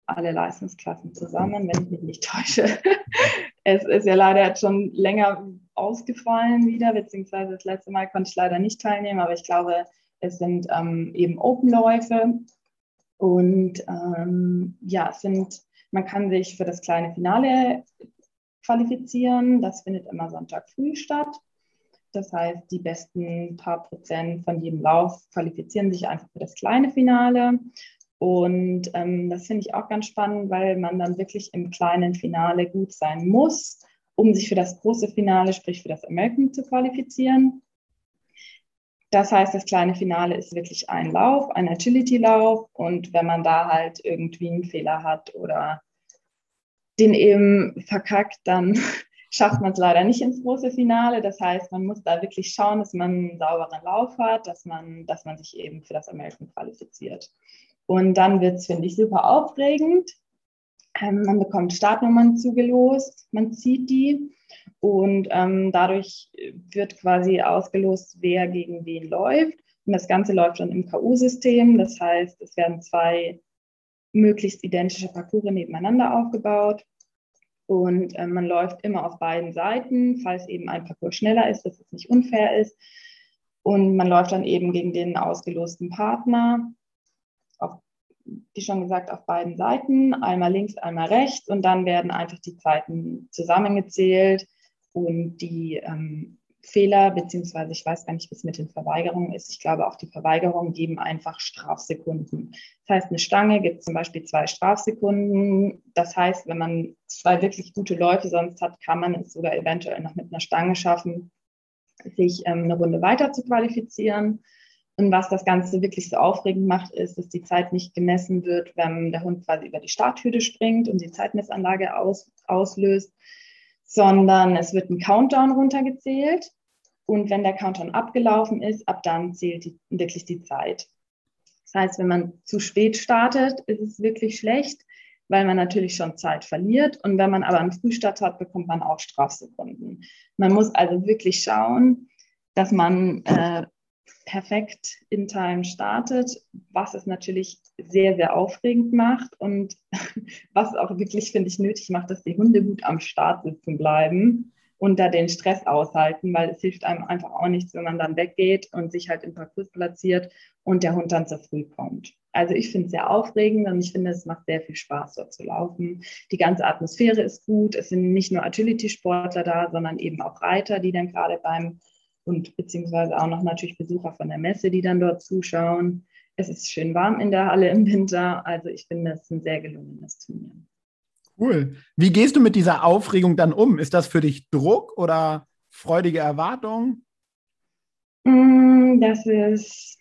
alle Leistungsklassen zusammen, wenn ich mich nicht täusche. <laughs> es ist ja leider jetzt schon länger ausgefallen wieder, beziehungsweise das letzte Mal konnte ich leider nicht teilnehmen, aber ich glaube, es sind ähm, eben Open-Läufe und ähm, ja, sind, man kann sich für das kleine Finale qualifizieren. Das findet immer Sonntag früh statt. Das heißt, die besten paar Prozent von jedem Lauf qualifizieren sich einfach für das kleine Finale. Und ähm, das finde ich auch ganz spannend, weil man dann wirklich im kleinen Finale gut sein muss, um sich für das große Finale, sprich für das American, zu qualifizieren. Das heißt, das kleine Finale ist wirklich ein Lauf, ein Agility-Lauf. Und wenn man da halt irgendwie einen Fehler hat oder den eben verkackt, dann <laughs> schafft man es leider nicht ins große Finale. Das heißt, man muss da wirklich schauen, dass man einen sauberen Lauf hat, dass man, dass man sich eben für das American qualifiziert. Und dann wird es, finde ich, super aufregend. Ähm, man bekommt Startnummern zugelost, man zieht die und ähm, dadurch wird quasi ausgelost, wer gegen wen läuft. Und das Ganze läuft dann im KU-System. Das heißt, es werden zwei möglichst identische Parcours nebeneinander aufgebaut. Und äh, man läuft immer auf beiden Seiten, falls eben ein Parcours schneller ist, dass es nicht unfair ist. Und man läuft dann eben gegen den ausgelosten Partner, auf, wie schon gesagt, auf beiden Seiten, einmal links, einmal rechts. Und dann werden einfach die Zeiten zusammengezählt und die ähm, Fehler, beziehungsweise ich weiß gar nicht, was mit den Verweigerungen ist. Ich glaube, auch die Verweigerungen geben einfach Strafsekunden. Das heißt, eine Stange gibt zum Beispiel zwei Strafsekunden. Das heißt, wenn man zwei wirklich gute Läufe sonst hat, kann man es sogar eventuell noch mit einer Stange schaffen, sich ähm, eine Runde weiter zu qualifizieren. Und was das Ganze wirklich so aufregend macht, ist, dass die Zeit nicht gemessen wird, wenn der Hund quasi über die Starthürde springt und die Zeitmessanlage aus, auslöst, sondern es wird ein Countdown runtergezählt. Und wenn der Countdown abgelaufen ist, ab dann zählt die, wirklich die Zeit. Das heißt, wenn man zu spät startet, ist es wirklich schlecht, weil man natürlich schon Zeit verliert. Und wenn man aber einen Frühstart hat, bekommt man auch Strafsekunden. Man muss also wirklich schauen, dass man äh, perfekt in Time startet, was es natürlich sehr, sehr aufregend macht und <laughs> was auch wirklich, finde ich, nötig macht, dass die Hunde gut am Start sitzen bleiben und da den Stress aushalten, weil es hilft einem einfach auch nichts, wenn man dann weggeht und sich halt im Parcours platziert und der Hund dann zu früh kommt. Also ich finde es sehr aufregend und ich finde, es macht sehr viel Spaß, dort zu laufen. Die ganze Atmosphäre ist gut. Es sind nicht nur Agility-Sportler da, sondern eben auch Reiter, die dann gerade beim und beziehungsweise auch noch natürlich Besucher von der Messe, die dann dort zuschauen. Es ist schön warm in der Halle im Winter. Also ich finde, es ist ein sehr gelungenes Turnier. Cool. Wie gehst du mit dieser Aufregung dann um? Ist das für dich Druck oder freudige Erwartung? Mm, das ist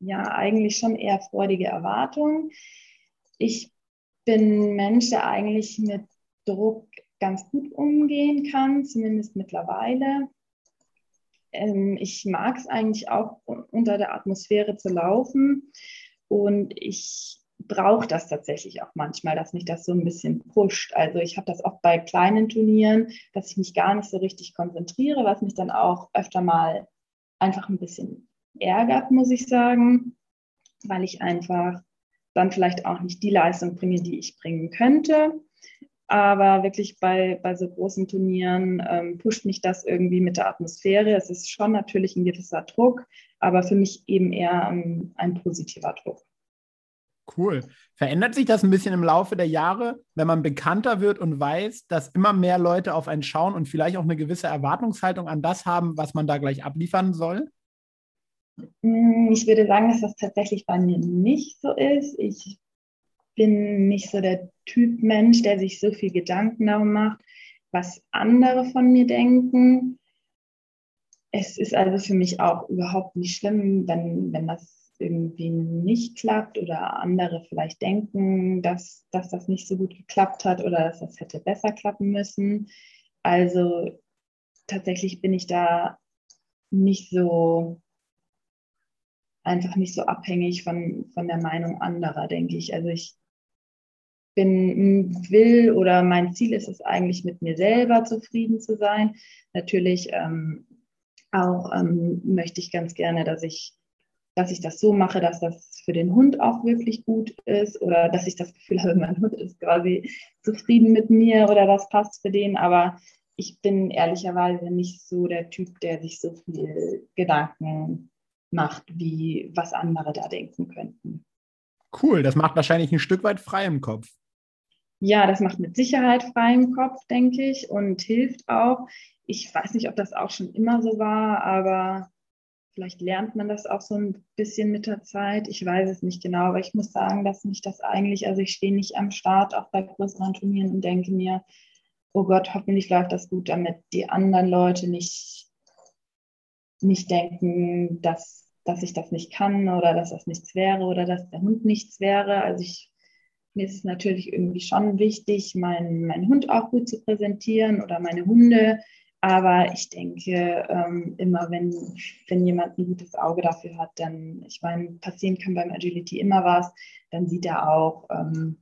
ja eigentlich schon eher freudige Erwartung. Ich bin Mensch, der eigentlich mit Druck ganz gut umgehen kann, zumindest mittlerweile. Ähm, ich mag es eigentlich auch, unter der Atmosphäre zu laufen. Und ich brauche das tatsächlich auch manchmal, dass mich das so ein bisschen pusht. Also ich habe das auch bei kleinen Turnieren, dass ich mich gar nicht so richtig konzentriere, was mich dann auch öfter mal einfach ein bisschen ärgert, muss ich sagen, weil ich einfach dann vielleicht auch nicht die Leistung bringe, die ich bringen könnte. Aber wirklich bei, bei so großen Turnieren ähm, pusht mich das irgendwie mit der Atmosphäre. Es ist schon natürlich ein gewisser Druck, aber für mich eben eher ein, ein positiver Druck. Cool. Verändert sich das ein bisschen im Laufe der Jahre, wenn man bekannter wird und weiß, dass immer mehr Leute auf einen schauen und vielleicht auch eine gewisse Erwartungshaltung an das haben, was man da gleich abliefern soll? Mm, ich würde sagen, dass das tatsächlich bei mir nicht so ist. Ich bin nicht so der Typ Mensch, der sich so viel Gedanken darum macht, was andere von mir denken. Es ist also für mich auch überhaupt nicht schlimm, wenn, wenn das irgendwie nicht klappt oder andere vielleicht denken, dass, dass das nicht so gut geklappt hat oder dass das hätte besser klappen müssen. Also tatsächlich bin ich da nicht so einfach nicht so abhängig von, von der Meinung anderer, denke ich. Also ich bin, will oder mein Ziel ist es eigentlich, mit mir selber zufrieden zu sein. Natürlich ähm, auch ähm, möchte ich ganz gerne, dass ich, dass ich das so mache, dass das für den Hund auch wirklich gut ist oder dass ich das Gefühl habe, <laughs> mein Hund ist quasi zufrieden mit mir oder das passt für den. Aber ich bin ehrlicherweise nicht so der Typ, der sich so viel Gedanken macht, wie was andere da denken könnten. Cool, das macht wahrscheinlich ein Stück weit frei im Kopf. Ja, das macht mit Sicherheit frei im Kopf, denke ich, und hilft auch. Ich weiß nicht, ob das auch schon immer so war, aber Vielleicht lernt man das auch so ein bisschen mit der Zeit. Ich weiß es nicht genau, aber ich muss sagen, dass mich das eigentlich, also ich stehe nicht am Start, auch bei größeren Turnieren und denke mir, oh Gott, hoffentlich läuft das gut, damit die anderen Leute nicht, nicht denken, dass, dass ich das nicht kann oder dass das nichts wäre oder dass der Hund nichts wäre. Also ich, mir ist natürlich irgendwie schon wichtig, meinen, meinen Hund auch gut zu präsentieren oder meine Hunde. Aber ich denke ähm, immer, wenn, wenn jemand ein gutes Auge dafür hat, dann, ich meine, passieren kann beim Agility immer was, dann sieht er auch, ähm,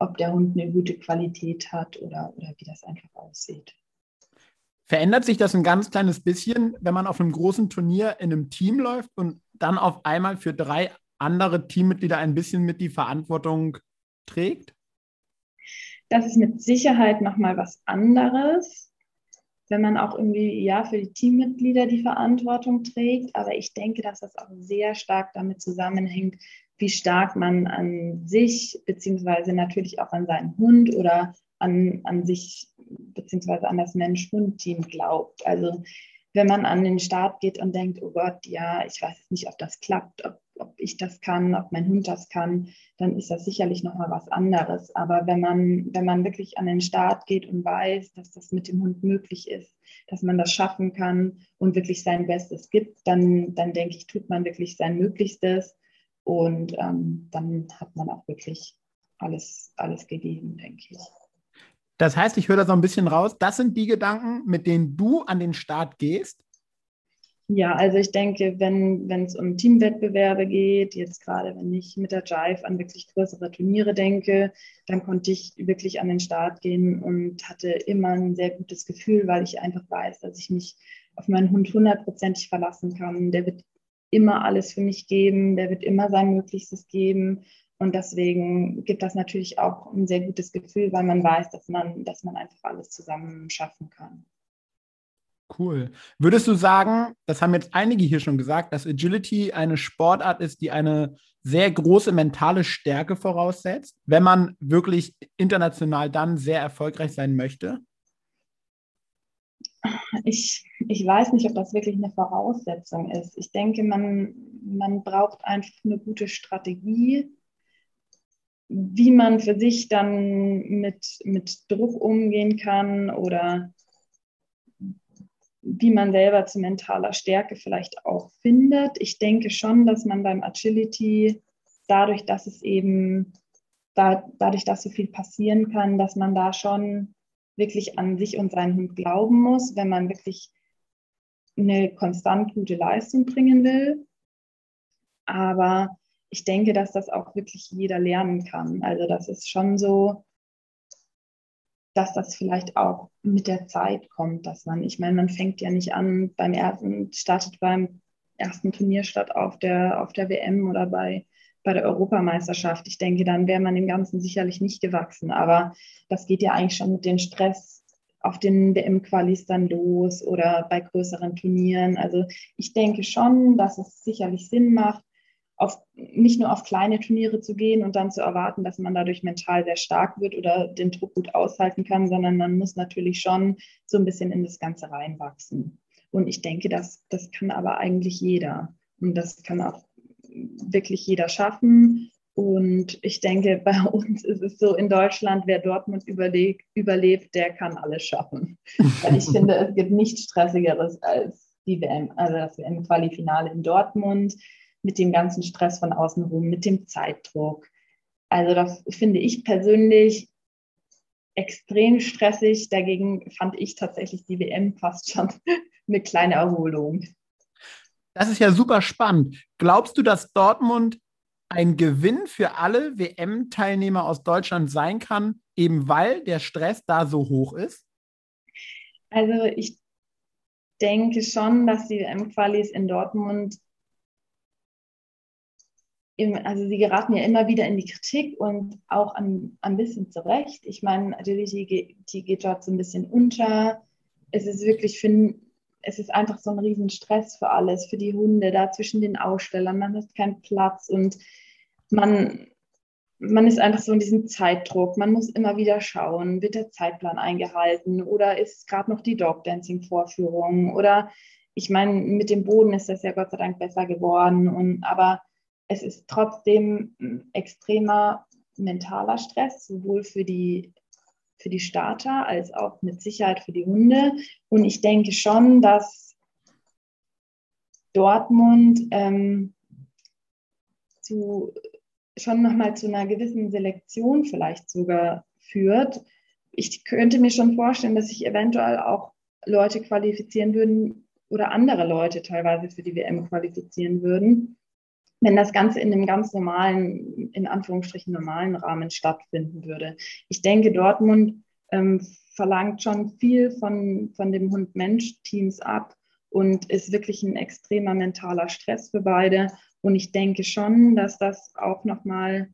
ob der Hund eine gute Qualität hat oder, oder wie das einfach aussieht. Verändert sich das ein ganz kleines bisschen, wenn man auf einem großen Turnier in einem Team läuft und dann auf einmal für drei andere Teammitglieder ein bisschen mit die Verantwortung trägt? Das ist mit Sicherheit nochmal was anderes wenn man auch irgendwie ja für die Teammitglieder die Verantwortung trägt. Aber ich denke, dass das auch sehr stark damit zusammenhängt, wie stark man an sich beziehungsweise natürlich auch an seinen Hund oder an, an sich beziehungsweise an das Mensch-Hund-Team glaubt. Also wenn man an den Start geht und denkt, oh Gott, ja, ich weiß nicht, ob das klappt, ob, ob ich das kann, ob mein Hund das kann, dann ist das sicherlich nochmal was anderes. Aber wenn man, wenn man wirklich an den Start geht und weiß, dass das mit dem Hund möglich ist, dass man das schaffen kann und wirklich sein Bestes gibt, dann, dann denke ich, tut man wirklich sein Möglichstes und ähm, dann hat man auch wirklich alles, alles gegeben, denke ich. Das heißt, ich höre da so ein bisschen raus, das sind die Gedanken, mit denen du an den Start gehst. Ja, also ich denke, wenn es um Teamwettbewerbe geht, jetzt gerade wenn ich mit der Jive an wirklich größere Turniere denke, dann konnte ich wirklich an den Start gehen und hatte immer ein sehr gutes Gefühl, weil ich einfach weiß, dass ich mich auf meinen Hund hundertprozentig verlassen kann. Der wird immer alles für mich geben, der wird immer sein Möglichstes geben und deswegen gibt das natürlich auch ein sehr gutes Gefühl, weil man weiß, dass man, dass man einfach alles zusammen schaffen kann. Cool. Würdest du sagen, das haben jetzt einige hier schon gesagt, dass Agility eine Sportart ist, die eine sehr große mentale Stärke voraussetzt, wenn man wirklich international dann sehr erfolgreich sein möchte? Ich, ich weiß nicht, ob das wirklich eine Voraussetzung ist. Ich denke, man, man braucht einfach eine gute Strategie, wie man für sich dann mit, mit Druck umgehen kann oder wie man selber zu mentaler Stärke vielleicht auch findet. Ich denke schon, dass man beim Agility dadurch, dass es eben da, dadurch, dass so viel passieren kann, dass man da schon wirklich an sich und seinen Hund glauben muss, wenn man wirklich eine konstant gute Leistung bringen will. Aber ich denke, dass das auch wirklich jeder lernen kann. Also das ist schon so, dass das vielleicht auch mit der Zeit kommt, dass man, ich meine, man fängt ja nicht an beim ersten, startet beim ersten Turnier statt auf der, auf der WM oder bei, bei der Europameisterschaft. Ich denke, dann wäre man dem Ganzen sicherlich nicht gewachsen. Aber das geht ja eigentlich schon mit dem Stress auf den WM-Qualis dann los oder bei größeren Turnieren. Also ich denke schon, dass es sicherlich Sinn macht, auf, nicht nur auf kleine Turniere zu gehen und dann zu erwarten, dass man dadurch mental sehr stark wird oder den Druck gut aushalten kann, sondern man muss natürlich schon so ein bisschen in das Ganze reinwachsen. Und ich denke, das, das kann aber eigentlich jeder. Und das kann auch wirklich jeder schaffen. Und ich denke, <laughs> bei uns ist es so in Deutschland, wer Dortmund überlebt, überlebt der kann alles schaffen. Weil ich finde, es gibt nichts Stressigeres als die WM, also das WM-Quali-Finale in Dortmund mit dem ganzen Stress von außen rum, mit dem Zeitdruck. Also das finde ich persönlich extrem stressig. Dagegen fand ich tatsächlich die WM fast schon <laughs> eine kleine Erholung. Das ist ja super spannend. Glaubst du, dass Dortmund ein Gewinn für alle WM-Teilnehmer aus Deutschland sein kann, eben weil der Stress da so hoch ist? Also ich denke schon, dass die WM-Qualis in Dortmund also sie geraten ja immer wieder in die Kritik und auch ein, ein bisschen zurecht. Ich meine, Agility die geht dort so ein bisschen unter. Es ist wirklich für, es ist einfach so ein Riesenstress für alles, für die Hunde, da zwischen den Ausstellern. Man hat keinen Platz und man, man ist einfach so in diesem Zeitdruck. Man muss immer wieder schauen, wird der Zeitplan eingehalten oder ist gerade noch die Dog Dancing Vorführung oder ich meine, mit dem Boden ist das ja Gott sei Dank besser geworden. Und, aber es ist trotzdem ein extremer mentaler Stress, sowohl für die, für die Starter als auch mit Sicherheit für die Hunde. Und ich denke schon, dass Dortmund ähm, zu, schon nochmal zu einer gewissen Selektion vielleicht sogar führt. Ich könnte mir schon vorstellen, dass sich eventuell auch Leute qualifizieren würden oder andere Leute teilweise für die WM qualifizieren würden, wenn das Ganze in einem ganz normalen, in Anführungsstrichen normalen Rahmen stattfinden würde. Ich denke, Dortmund ähm, verlangt schon viel von, von dem Hund-Mensch-Teams ab und ist wirklich ein extremer mentaler Stress für beide. Und ich denke schon, dass das auch nochmal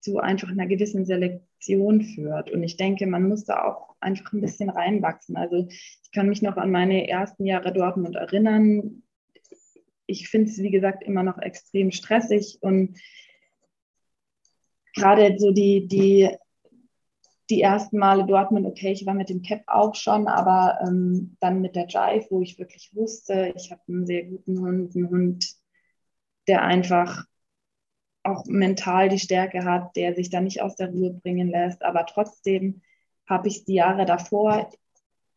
zu einfach einer gewissen Selektion führt. Und ich denke, man muss da auch einfach ein bisschen reinwachsen. Also ich kann mich noch an meine ersten Jahre Dortmund erinnern. Ich finde es, wie gesagt, immer noch extrem stressig und gerade so die, die, die ersten Male Dortmund, okay, ich war mit dem Cap auch schon, aber ähm, dann mit der Jive, wo ich wirklich wusste, ich habe einen sehr guten Hund, einen Hund, der einfach auch mental die Stärke hat, der sich da nicht aus der Ruhe bringen lässt. Aber trotzdem habe ich es die Jahre davor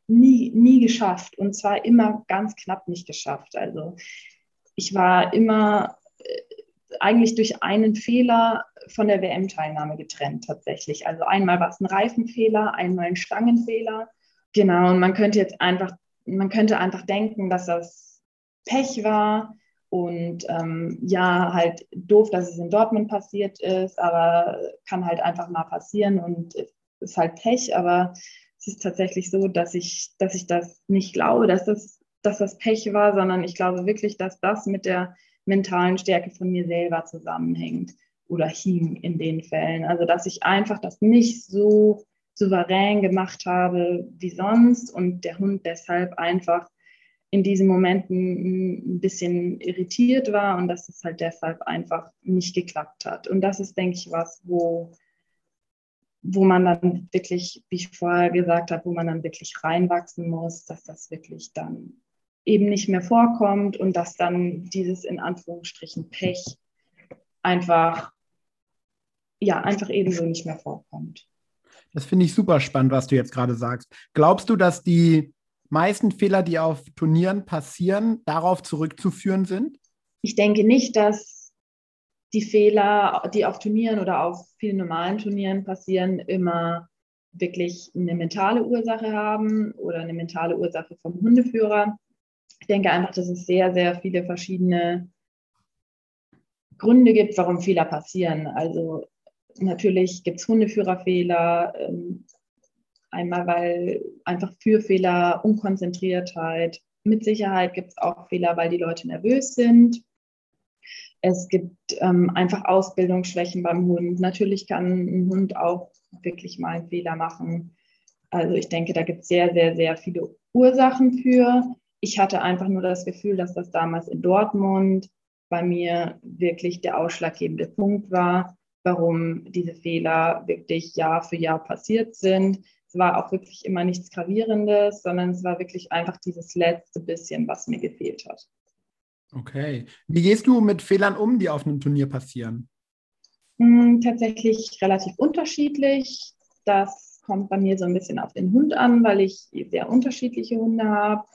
nie, nie geschafft und zwar immer ganz knapp nicht geschafft. Also ich war immer äh, eigentlich durch einen Fehler von der WM-Teilnahme getrennt tatsächlich. Also einmal war es ein Reifenfehler, einmal ein Stangenfehler. Genau, und man könnte jetzt einfach, man könnte einfach denken, dass das Pech war und ähm, ja, halt doof, dass es in Dortmund passiert ist, aber kann halt einfach mal passieren und ist halt Pech. Aber es ist tatsächlich so, dass ich, dass ich das nicht glaube, dass das, dass das Pech war, sondern ich glaube wirklich, dass das mit der mentalen Stärke von mir selber zusammenhängt oder hing in den Fällen. Also dass ich einfach das nicht so souverän gemacht habe wie sonst und der Hund deshalb einfach in diesen Momenten ein bisschen irritiert war und dass es halt deshalb einfach nicht geklappt hat. Und das ist, denke ich, was, wo, wo man dann wirklich, wie ich vorher gesagt habe, wo man dann wirklich reinwachsen muss, dass das wirklich dann eben nicht mehr vorkommt und dass dann dieses in Anführungsstrichen Pech einfach, ja, einfach ebenso nicht mehr vorkommt. Das finde ich super spannend, was du jetzt gerade sagst. Glaubst du, dass die meisten Fehler, die auf Turnieren passieren, darauf zurückzuführen sind? Ich denke nicht, dass die Fehler, die auf Turnieren oder auf vielen normalen Turnieren passieren, immer wirklich eine mentale Ursache haben oder eine mentale Ursache vom Hundeführer. Ich denke einfach, dass es sehr, sehr viele verschiedene Gründe gibt, warum Fehler passieren. Also natürlich gibt es Hundeführerfehler, ähm, Einmal, weil einfach Führfehler, Unkonzentriertheit. Mit Sicherheit gibt es auch Fehler, weil die Leute nervös sind. Es gibt ähm, einfach Ausbildungsschwächen beim Hund. Natürlich kann ein Hund auch wirklich mal einen Fehler machen. Also ich denke, da gibt es sehr, sehr, sehr viele Ursachen für. Ich hatte einfach nur das Gefühl, dass das damals in Dortmund bei mir wirklich der ausschlaggebende Punkt war, warum diese Fehler wirklich Jahr für Jahr passiert sind es war auch wirklich immer nichts Gravierendes, sondern es war wirklich einfach dieses letzte bisschen, was mir gefehlt hat. Okay. Wie gehst du mit Fehlern um, die auf einem Turnier passieren? Hm, tatsächlich relativ unterschiedlich. Das kommt bei mir so ein bisschen auf den Hund an, weil ich sehr unterschiedliche Hunde habe.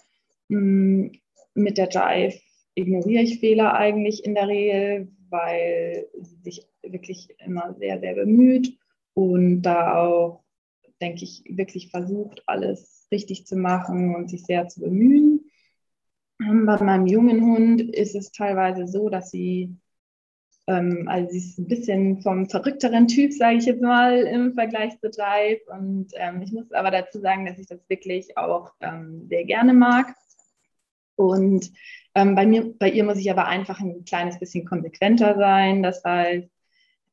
Hm, mit der Jive ignoriere ich Fehler eigentlich in der Regel, weil sie sich wirklich immer sehr, sehr bemüht und da auch denke ich, wirklich versucht, alles richtig zu machen und sich sehr zu bemühen. Ähm, bei meinem jungen Hund ist es teilweise so, dass sie, ähm, also sie ist ein bisschen vom verrückteren Typ, sage ich jetzt mal, im Vergleich zu Jive. Und ähm, ich muss aber dazu sagen, dass ich das wirklich auch ähm, sehr gerne mag. Und ähm, bei mir, bei ihr muss ich aber einfach ein kleines bisschen konsequenter sein. Das heißt,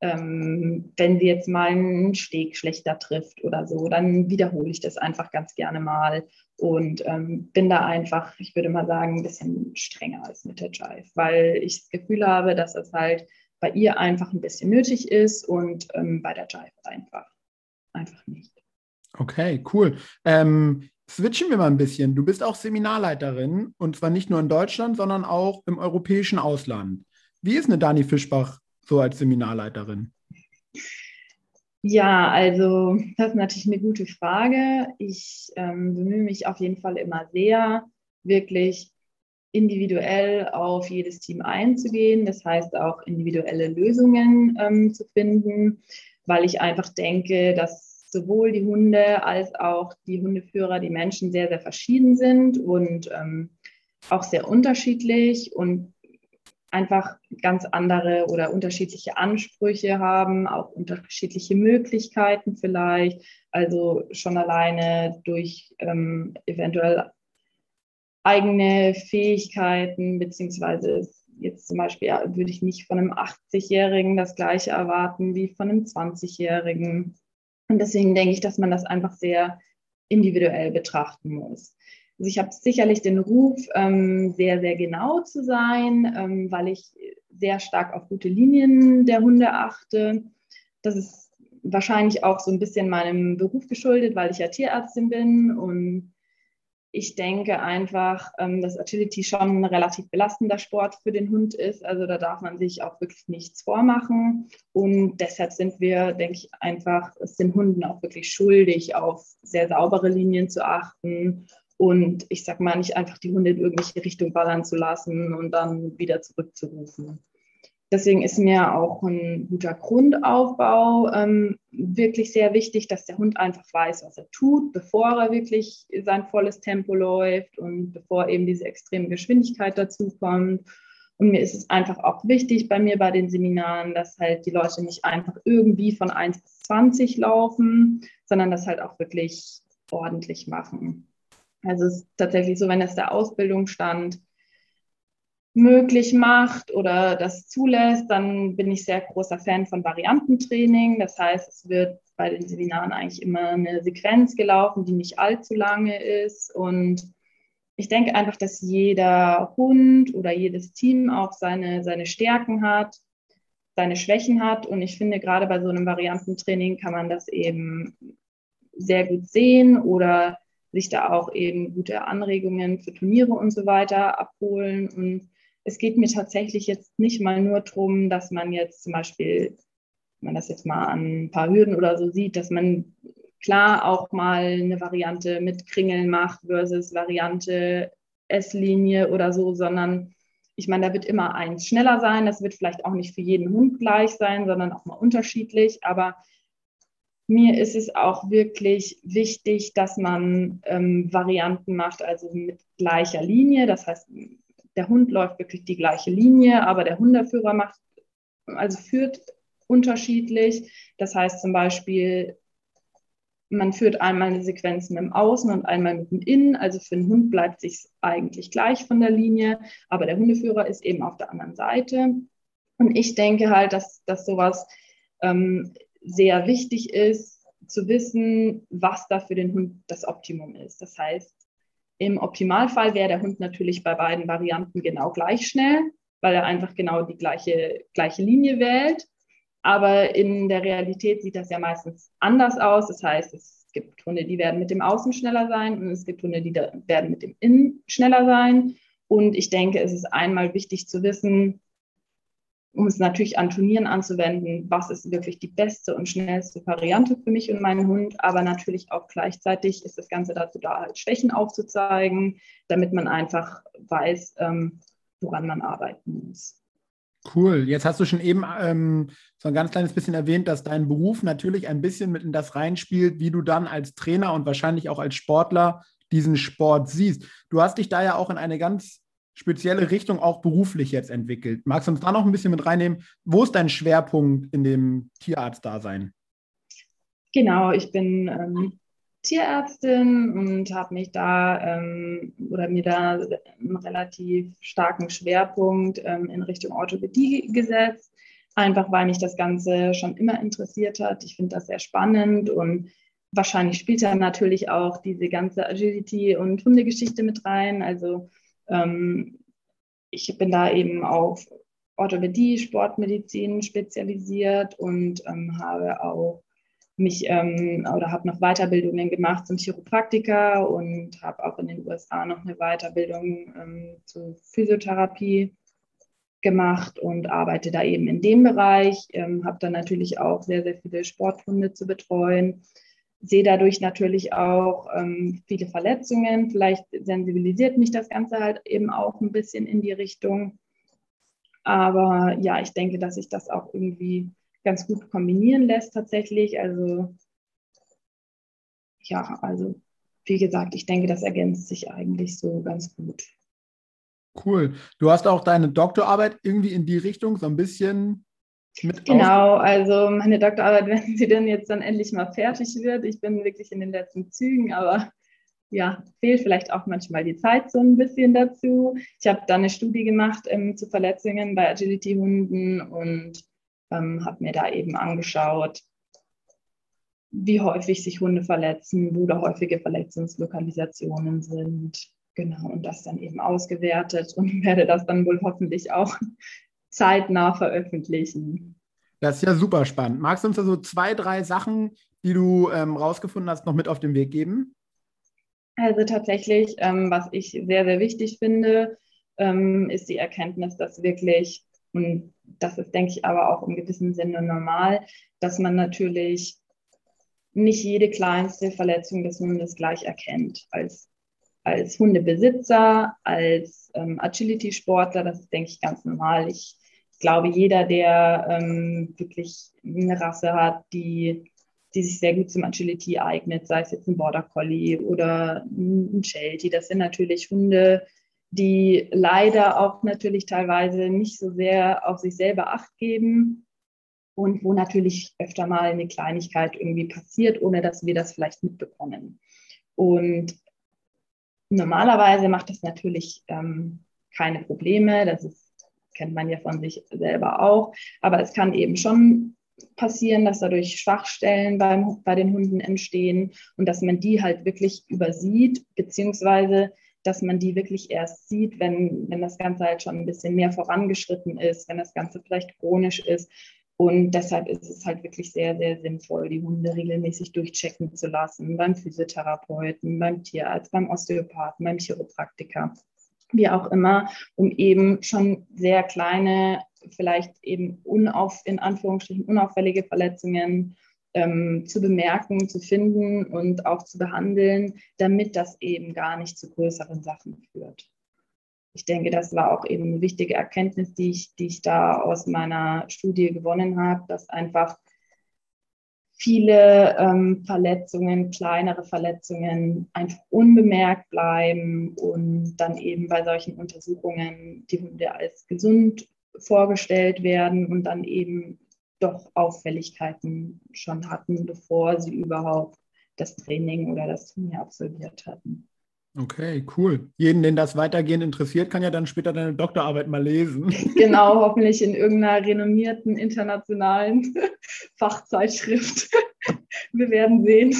ähm, wenn sie jetzt mal einen Steg schlechter trifft oder so, dann wiederhole ich das einfach ganz gerne mal und ähm, bin da einfach, ich würde mal sagen, ein bisschen strenger als mit der Jive, weil ich das Gefühl habe, dass das halt bei ihr einfach ein bisschen nötig ist und ähm, bei der Jive einfach, einfach nicht. Okay, cool. Ähm, switchen wir mal ein bisschen. Du bist auch Seminarleiterin und zwar nicht nur in Deutschland, sondern auch im europäischen Ausland. Wie ist eine Dani Fischbach so als Seminarleiterin? Ja, also das ist natürlich eine gute Frage. Ich ähm, bemühe mich auf jeden Fall immer sehr, wirklich individuell auf jedes Team einzugehen. Das heißt auch individuelle Lösungen ähm, zu finden, weil ich einfach denke, dass sowohl die Hunde als auch die Hundeführer, die Menschen sehr, sehr verschieden sind und ähm, auch sehr unterschiedlich und einfach ganz andere oder unterschiedliche Ansprüche haben, auch unterschiedliche Möglichkeiten vielleicht. Also schon alleine durch ähm, eventuell eigene Fähigkeiten, beziehungsweise jetzt zum Beispiel würde ich nicht von einem 80-Jährigen das gleiche erwarten wie von einem 20-Jährigen. Und deswegen denke ich, dass man das einfach sehr individuell betrachten muss. Also ich habe sicherlich den Ruf, ähm, sehr, sehr genau zu sein, ähm, weil ich sehr stark auf gute Linien der Hunde achte. Das ist wahrscheinlich auch so ein bisschen meinem Beruf geschuldet, weil ich ja Tierärztin bin und ich denke einfach, ähm, dass Agility schon ein relativ belastender Sport für den Hund ist. Also da darf man sich auch wirklich nichts vormachen. Und deshalb sind wir, denke ich, einfach es den Hunden auch wirklich schuldig, auf sehr saubere Linien zu achten. Und ich sage mal, nicht einfach die Hunde in irgendwelche Richtung ballern zu lassen und dann wieder zurückzurufen. Deswegen ist mir auch ein guter Grundaufbau ähm, wirklich sehr wichtig, dass der Hund einfach weiß, was er tut, bevor er wirklich sein volles Tempo läuft und bevor eben diese extreme Geschwindigkeit dazu kommt. Und mir ist es einfach auch wichtig bei mir bei den Seminaren, dass halt die Leute nicht einfach irgendwie von 1 bis 20 laufen, sondern das halt auch wirklich ordentlich machen. Also es ist tatsächlich so, wenn es der Ausbildung stand, möglich macht oder das zulässt, dann bin ich sehr großer Fan von Variantentraining. Das heißt, es wird bei den Seminaren eigentlich immer eine Sequenz gelaufen, die nicht allzu lange ist. Und ich denke einfach, dass jeder Hund oder jedes Team auch seine, seine Stärken hat, seine Schwächen hat. Und ich finde, gerade bei so einem Variantentraining kann man das eben sehr gut sehen oder sich da auch eben gute Anregungen für Turniere und so weiter abholen. Und es geht mir tatsächlich jetzt nicht mal nur darum, dass man jetzt zum Beispiel, wenn man das jetzt mal an ein paar Hürden oder so sieht, dass man klar auch mal eine Variante mit Kringeln macht versus Variante S-Linie oder so, sondern ich meine, da wird immer eins schneller sein. Das wird vielleicht auch nicht für jeden Hund gleich sein, sondern auch mal unterschiedlich. Aber mir ist es auch wirklich wichtig, dass man ähm, Varianten macht, also mit gleicher Linie. Das heißt, der Hund läuft wirklich die gleiche Linie, aber der Hundeführer macht, also führt unterschiedlich. Das heißt zum Beispiel, man führt einmal eine Sequenz mit dem Außen und einmal mit dem Innen. Also für den Hund bleibt sich eigentlich gleich von der Linie, aber der Hundeführer ist eben auf der anderen Seite. Und ich denke halt, dass, dass sowas ähm, sehr wichtig ist, zu wissen, was da für den Hund das Optimum ist. Das heißt, im Optimalfall wäre der Hund natürlich bei beiden Varianten genau gleich schnell, weil er einfach genau die gleiche, gleiche Linie wählt. Aber in der Realität sieht das ja meistens anders aus. Das heißt, es gibt Hunde, die werden mit dem Außen schneller sein und es gibt Hunde, die werden mit dem Innen schneller sein. Und ich denke, es ist einmal wichtig zu wissen, um es natürlich an Turnieren anzuwenden, was ist wirklich die beste und schnellste Variante für mich und meinen Hund, aber natürlich auch gleichzeitig ist das Ganze dazu da, halt Schwächen aufzuzeigen, damit man einfach weiß, ähm, woran man arbeiten muss. Cool. Jetzt hast du schon eben ähm, so ein ganz kleines bisschen erwähnt, dass dein Beruf natürlich ein bisschen mit in das reinspielt, wie du dann als Trainer und wahrscheinlich auch als Sportler diesen Sport siehst. Du hast dich da ja auch in eine ganz spezielle Richtung auch beruflich jetzt entwickelt. Magst du uns da noch ein bisschen mit reinnehmen? Wo ist dein Schwerpunkt in dem Tierarztdasein? Genau, ich bin ähm, Tierärztin und habe mich da ähm, oder mir da einen relativ starken Schwerpunkt ähm, in Richtung Orthopädie gesetzt. Einfach weil mich das Ganze schon immer interessiert hat. Ich finde das sehr spannend und wahrscheinlich spielt da natürlich auch diese ganze Agility- und Hundegeschichte mit rein. Also ähm, ich bin da eben auf Orthopädie, Sportmedizin spezialisiert und ähm, habe auch mich ähm, oder habe noch Weiterbildungen gemacht zum Chiropraktiker und habe auch in den USA noch eine Weiterbildung ähm, zur Physiotherapie gemacht und arbeite da eben in dem Bereich. Ähm, habe dann natürlich auch sehr, sehr viele Sporthunde zu betreuen. Sehe dadurch natürlich auch ähm, viele Verletzungen. Vielleicht sensibilisiert mich das Ganze halt eben auch ein bisschen in die Richtung. Aber ja, ich denke, dass sich das auch irgendwie ganz gut kombinieren lässt tatsächlich. Also ja, also wie gesagt, ich denke, das ergänzt sich eigentlich so ganz gut. Cool. Du hast auch deine Doktorarbeit irgendwie in die Richtung so ein bisschen mit Genau, also meine Doktorarbeit, <laughs> wenn sie denn jetzt dann endlich mal fertig wird. Ich bin wirklich in den letzten Zügen, aber ja, fehlt vielleicht auch manchmal die Zeit so ein bisschen dazu. Ich habe da eine Studie gemacht ähm, zu Verletzungen bei Agility-Hunden und ähm, habe mir da eben angeschaut, wie häufig sich Hunde verletzen, wo da häufige Verletzungslokalisationen sind. Genau, und das dann eben ausgewertet und <laughs> werde das dann wohl hoffentlich auch zeitnah veröffentlichen. Das ist ja super spannend. Magst du uns da so zwei, drei Sachen, die du ähm, rausgefunden hast, noch mit auf den Weg geben? Also tatsächlich, ähm, was ich sehr, sehr wichtig finde, ähm, ist die Erkenntnis, dass wirklich, und das ist, denke ich, aber auch im gewissen Sinne normal, dass man natürlich nicht jede kleinste Verletzung des Hundes gleich erkennt. Als, als Hundebesitzer, als ähm, Agility-Sportler, das ist, denke ich, ganz normal. Ich, ich glaube, jeder, der ähm, wirklich eine Rasse hat, die die sich sehr gut zum Agility eignet, sei es jetzt ein Border Collie oder ein Sheltie. Das sind natürlich Hunde, die leider auch natürlich teilweise nicht so sehr auf sich selber Acht geben und wo natürlich öfter mal eine Kleinigkeit irgendwie passiert, ohne dass wir das vielleicht mitbekommen. Und normalerweise macht das natürlich ähm, keine Probleme, das ist, kennt man ja von sich selber auch, aber es kann eben schon passieren, dass dadurch Schwachstellen beim, bei den Hunden entstehen und dass man die halt wirklich übersieht, beziehungsweise dass man die wirklich erst sieht, wenn, wenn das Ganze halt schon ein bisschen mehr vorangeschritten ist, wenn das Ganze vielleicht chronisch ist. Und deshalb ist es halt wirklich sehr, sehr sinnvoll, die Hunde regelmäßig durchchecken zu lassen, beim Physiotherapeuten, beim Tierarzt, beim Osteopathen, beim Chiropraktiker, wie auch immer, um eben schon sehr kleine vielleicht eben unauf, in Anführungsstrichen unauffällige Verletzungen ähm, zu bemerken, zu finden und auch zu behandeln, damit das eben gar nicht zu größeren Sachen führt. Ich denke, das war auch eben eine wichtige Erkenntnis, die ich, die ich da aus meiner Studie gewonnen habe, dass einfach viele ähm, Verletzungen, kleinere Verletzungen einfach unbemerkt bleiben und dann eben bei solchen Untersuchungen die Hunde als gesund vorgestellt werden und dann eben doch Auffälligkeiten schon hatten, bevor sie überhaupt das Training oder das Turnier absolviert hatten. Okay, cool. Jeden, den das weitergehend interessiert, kann ja dann später deine Doktorarbeit mal lesen. <laughs> Genau, hoffentlich in irgendeiner renommierten internationalen <laughs> Fachzeitschrift. <laughs> Wir werden sehen.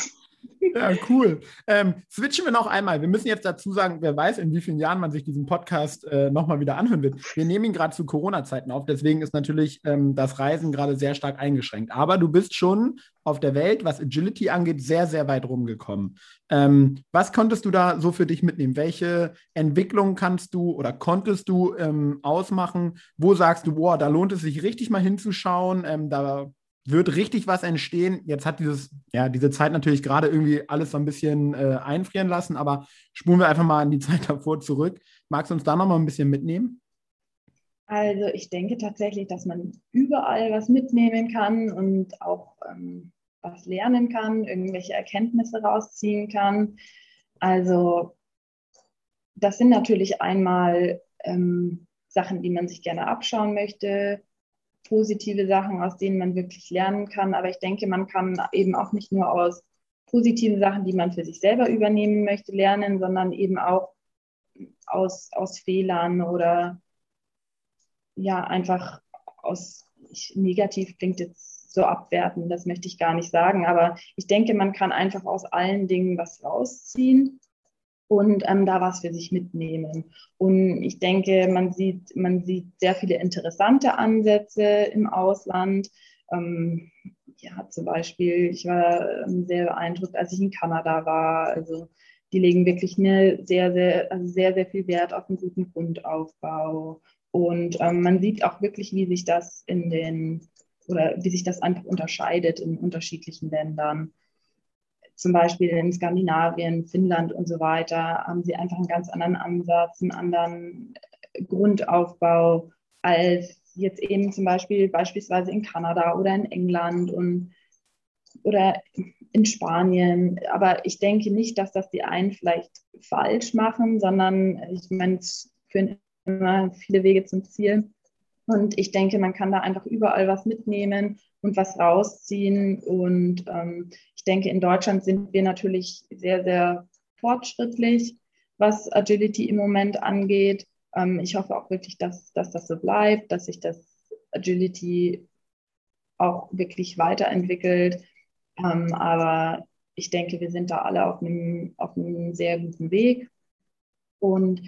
Ja, cool. Ähm, switchen wir noch einmal. Wir müssen jetzt dazu sagen, wer weiß, in wie vielen Jahren man sich diesen Podcast äh, nochmal wieder anhören wird. Wir nehmen ihn gerade zu Corona-Zeiten auf, deswegen ist natürlich ähm, das Reisen gerade sehr stark eingeschränkt. Aber du bist schon auf der Welt, was Agility angeht, sehr, sehr weit rumgekommen. Ähm, was konntest du da so für dich mitnehmen? Welche Entwicklungen kannst du oder konntest du ähm, ausmachen? Wo sagst du, boah, da lohnt es sich richtig mal hinzuschauen? Ähm, da wird richtig was entstehen. Jetzt hat dieses, ja, diese Zeit natürlich gerade irgendwie alles so ein bisschen äh, einfrieren lassen, aber spulen wir einfach mal an die <laughs> Zeit davor zurück. Magst du uns da nochmal ein bisschen mitnehmen? Also ich denke tatsächlich, dass man überall was mitnehmen kann und auch ähm, was lernen kann, irgendwelche Erkenntnisse rausziehen kann. Also das sind natürlich einmal ähm, Sachen, die man sich gerne abschauen möchte, positive Sachen, aus denen man wirklich lernen kann. Aber ich denke, man kann eben auch nicht nur aus positiven Sachen, die man für sich selber übernehmen möchte, lernen, sondern eben auch aus, aus Fehlern oder ja, einfach aus ich, negativ klingt jetzt so abwerten, das möchte ich gar nicht sagen, aber ich denke, man kann einfach aus allen Dingen was rausziehen und ähm, da was für sich mitnehmen. Und ich denke, man sieht, man sieht sehr viele interessante Ansätze im Ausland. Ähm, ja, zum Beispiel, ich war ähm, sehr beeindruckt, als ich in Kanada war. Also die legen wirklich eine sehr, sehr, also sehr, sehr viel Wert auf einen guten Grundaufbau. Und ähm, man sieht auch wirklich, wie sich das in den oder wie sich das einfach unterscheidet in unterschiedlichen Ländern. Zum Beispiel in Skandinavien, Finnland und so weiter haben sie einfach einen ganz anderen Ansatz, einen anderen Grundaufbau als jetzt eben zum Beispiel beispielsweise in Kanada oder in England und oder in Spanien. Aber ich denke nicht, dass das die einen vielleicht falsch machen, sondern ich meine, es führen immer viele Wege zum Ziel. Und ich denke, man kann da einfach überall was mitnehmen und was rausziehen. Und ähm, ich denke, in Deutschland sind wir natürlich sehr, sehr fortschrittlich, was Agility im Moment angeht. Ähm, ich hoffe auch wirklich, dass, dass das so bleibt, dass sich das Agility auch wirklich weiterentwickelt. Ähm, aber ich denke, wir sind da alle auf einem, auf einem sehr guten Weg. Und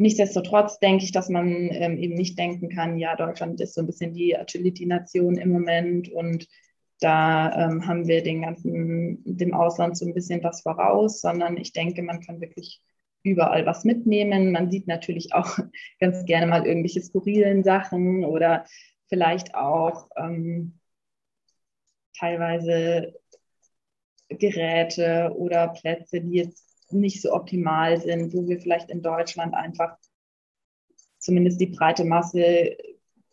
nichtsdestotrotz denke ich, dass man ähm, eben nicht denken kann, ja, Deutschland ist so ein bisschen die Agility-Nation im Moment und da ähm, haben wir den ganzen, dem Ausland so ein bisschen was voraus, sondern ich denke, man kann wirklich überall was mitnehmen. Man sieht natürlich <laughs> auch ganz gerne mal irgendwelche skurrilen Sachen oder vielleicht auch ähm, teilweise Geräte oder Plätze, die jetzt nicht so optimal sind, wo wir vielleicht in Deutschland einfach zumindest die breite Masse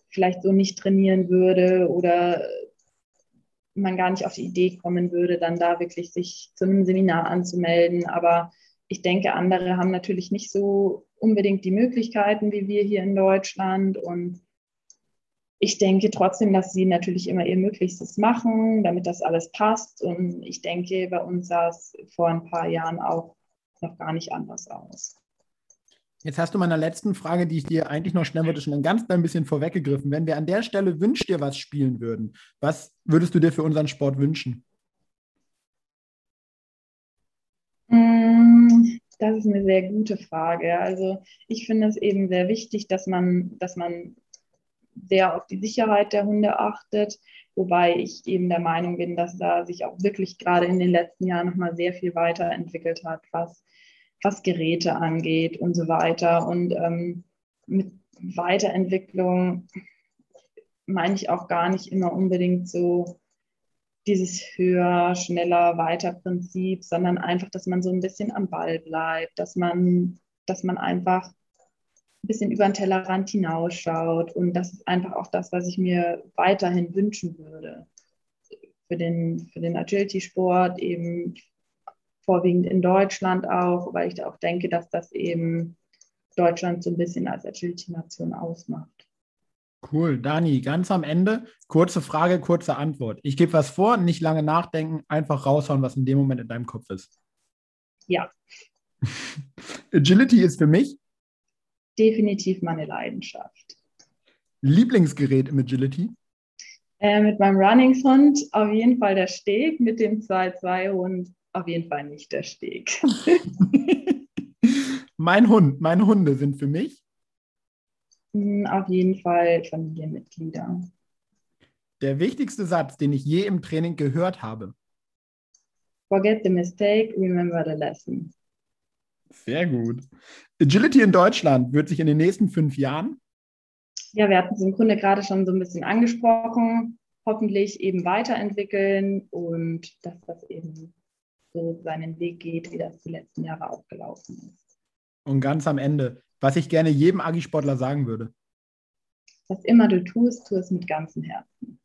vielleicht so nicht trainieren würde oder man gar nicht auf die Idee kommen würde, dann da wirklich sich zu einem Seminar anzumelden. Aber ich denke, andere haben natürlich nicht so unbedingt die Möglichkeiten wie wir hier in Deutschland. Und ich denke trotzdem, dass sie natürlich immer ihr Möglichstes machen, damit das alles passt. Und ich denke, bei uns sah es vor ein paar Jahren auch noch gar nicht anders aus. Jetzt hast du meiner letzten Frage, die ich dir eigentlich noch stellen wollte, schon ein ganz klein bisschen vorweggegriffen. Wenn wir an der Stelle Wünsch dir was spielen würden, was würdest du dir für unseren Sport wünschen? Mm, das ist eine sehr gute Frage. Also ich finde es eben sehr wichtig, dass man, dass man sehr auf die Sicherheit der Hunde achtet, wobei ich eben der Meinung bin, dass da sich auch wirklich gerade in den letzten Jahren nochmal sehr viel weiterentwickelt hat, was, was Geräte angeht und so weiter. Und ähm, mit Weiterentwicklung meine ich auch gar nicht immer unbedingt so dieses höher, schneller, weiter Prinzip, sondern einfach, dass man so ein bisschen am Ball bleibt, dass man, dass man einfach ein bisschen über den Tellerrand hinausschaut. Und das ist einfach auch das, was ich mir weiterhin wünschen würde. Für den, für den Agility-Sport eben vorwiegend in Deutschland auch, weil ich auch denke, dass das eben Deutschland so ein bisschen als Agility-Nation ausmacht. Cool, Dani, ganz am Ende, kurze Frage, kurze Antwort. Ich gebe was vor, nicht lange nachdenken, einfach raushauen, was in dem Moment in deinem Kopf ist. Ja. <laughs> Agility ist für mich definitiv meine Leidenschaft. Lieblingsgerät im Agility? Äh, mit meinem Runningshund auf jeden Fall der Steg, mit dem 2-2-Hund auf jeden Fall nicht der Steg. <laughs> mein Hund, meine Hunde sind für mich? Hm, auf jeden Fall Familienmitglieder. Der wichtigste Satz, den ich je im Training gehört habe. Forget the mistake, remember the lesson. Sehr gut. Agility in Deutschland wird sich in den nächsten fünf Jahren? Ja, wir hatten es im Grunde gerade schon so ein bisschen angesprochen. Hoffentlich eben weiterentwickeln und dass das eben so seinen Weg geht, wie das die letzten Jahre auch gelaufen ist. Und ganz am Ende, was ich gerne jedem Agisportler sagen würde. Was immer du tust, tu es mit ganzem Herzen.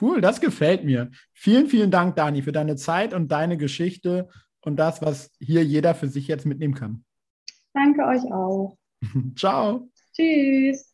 Cool, das gefällt mir. Vielen, vielen Dank, Dani, für deine Zeit und deine Geschichte und das, was hier jeder für sich jetzt mitnehmen kann. Danke euch auch. <laughs> Ciao. Tschüss.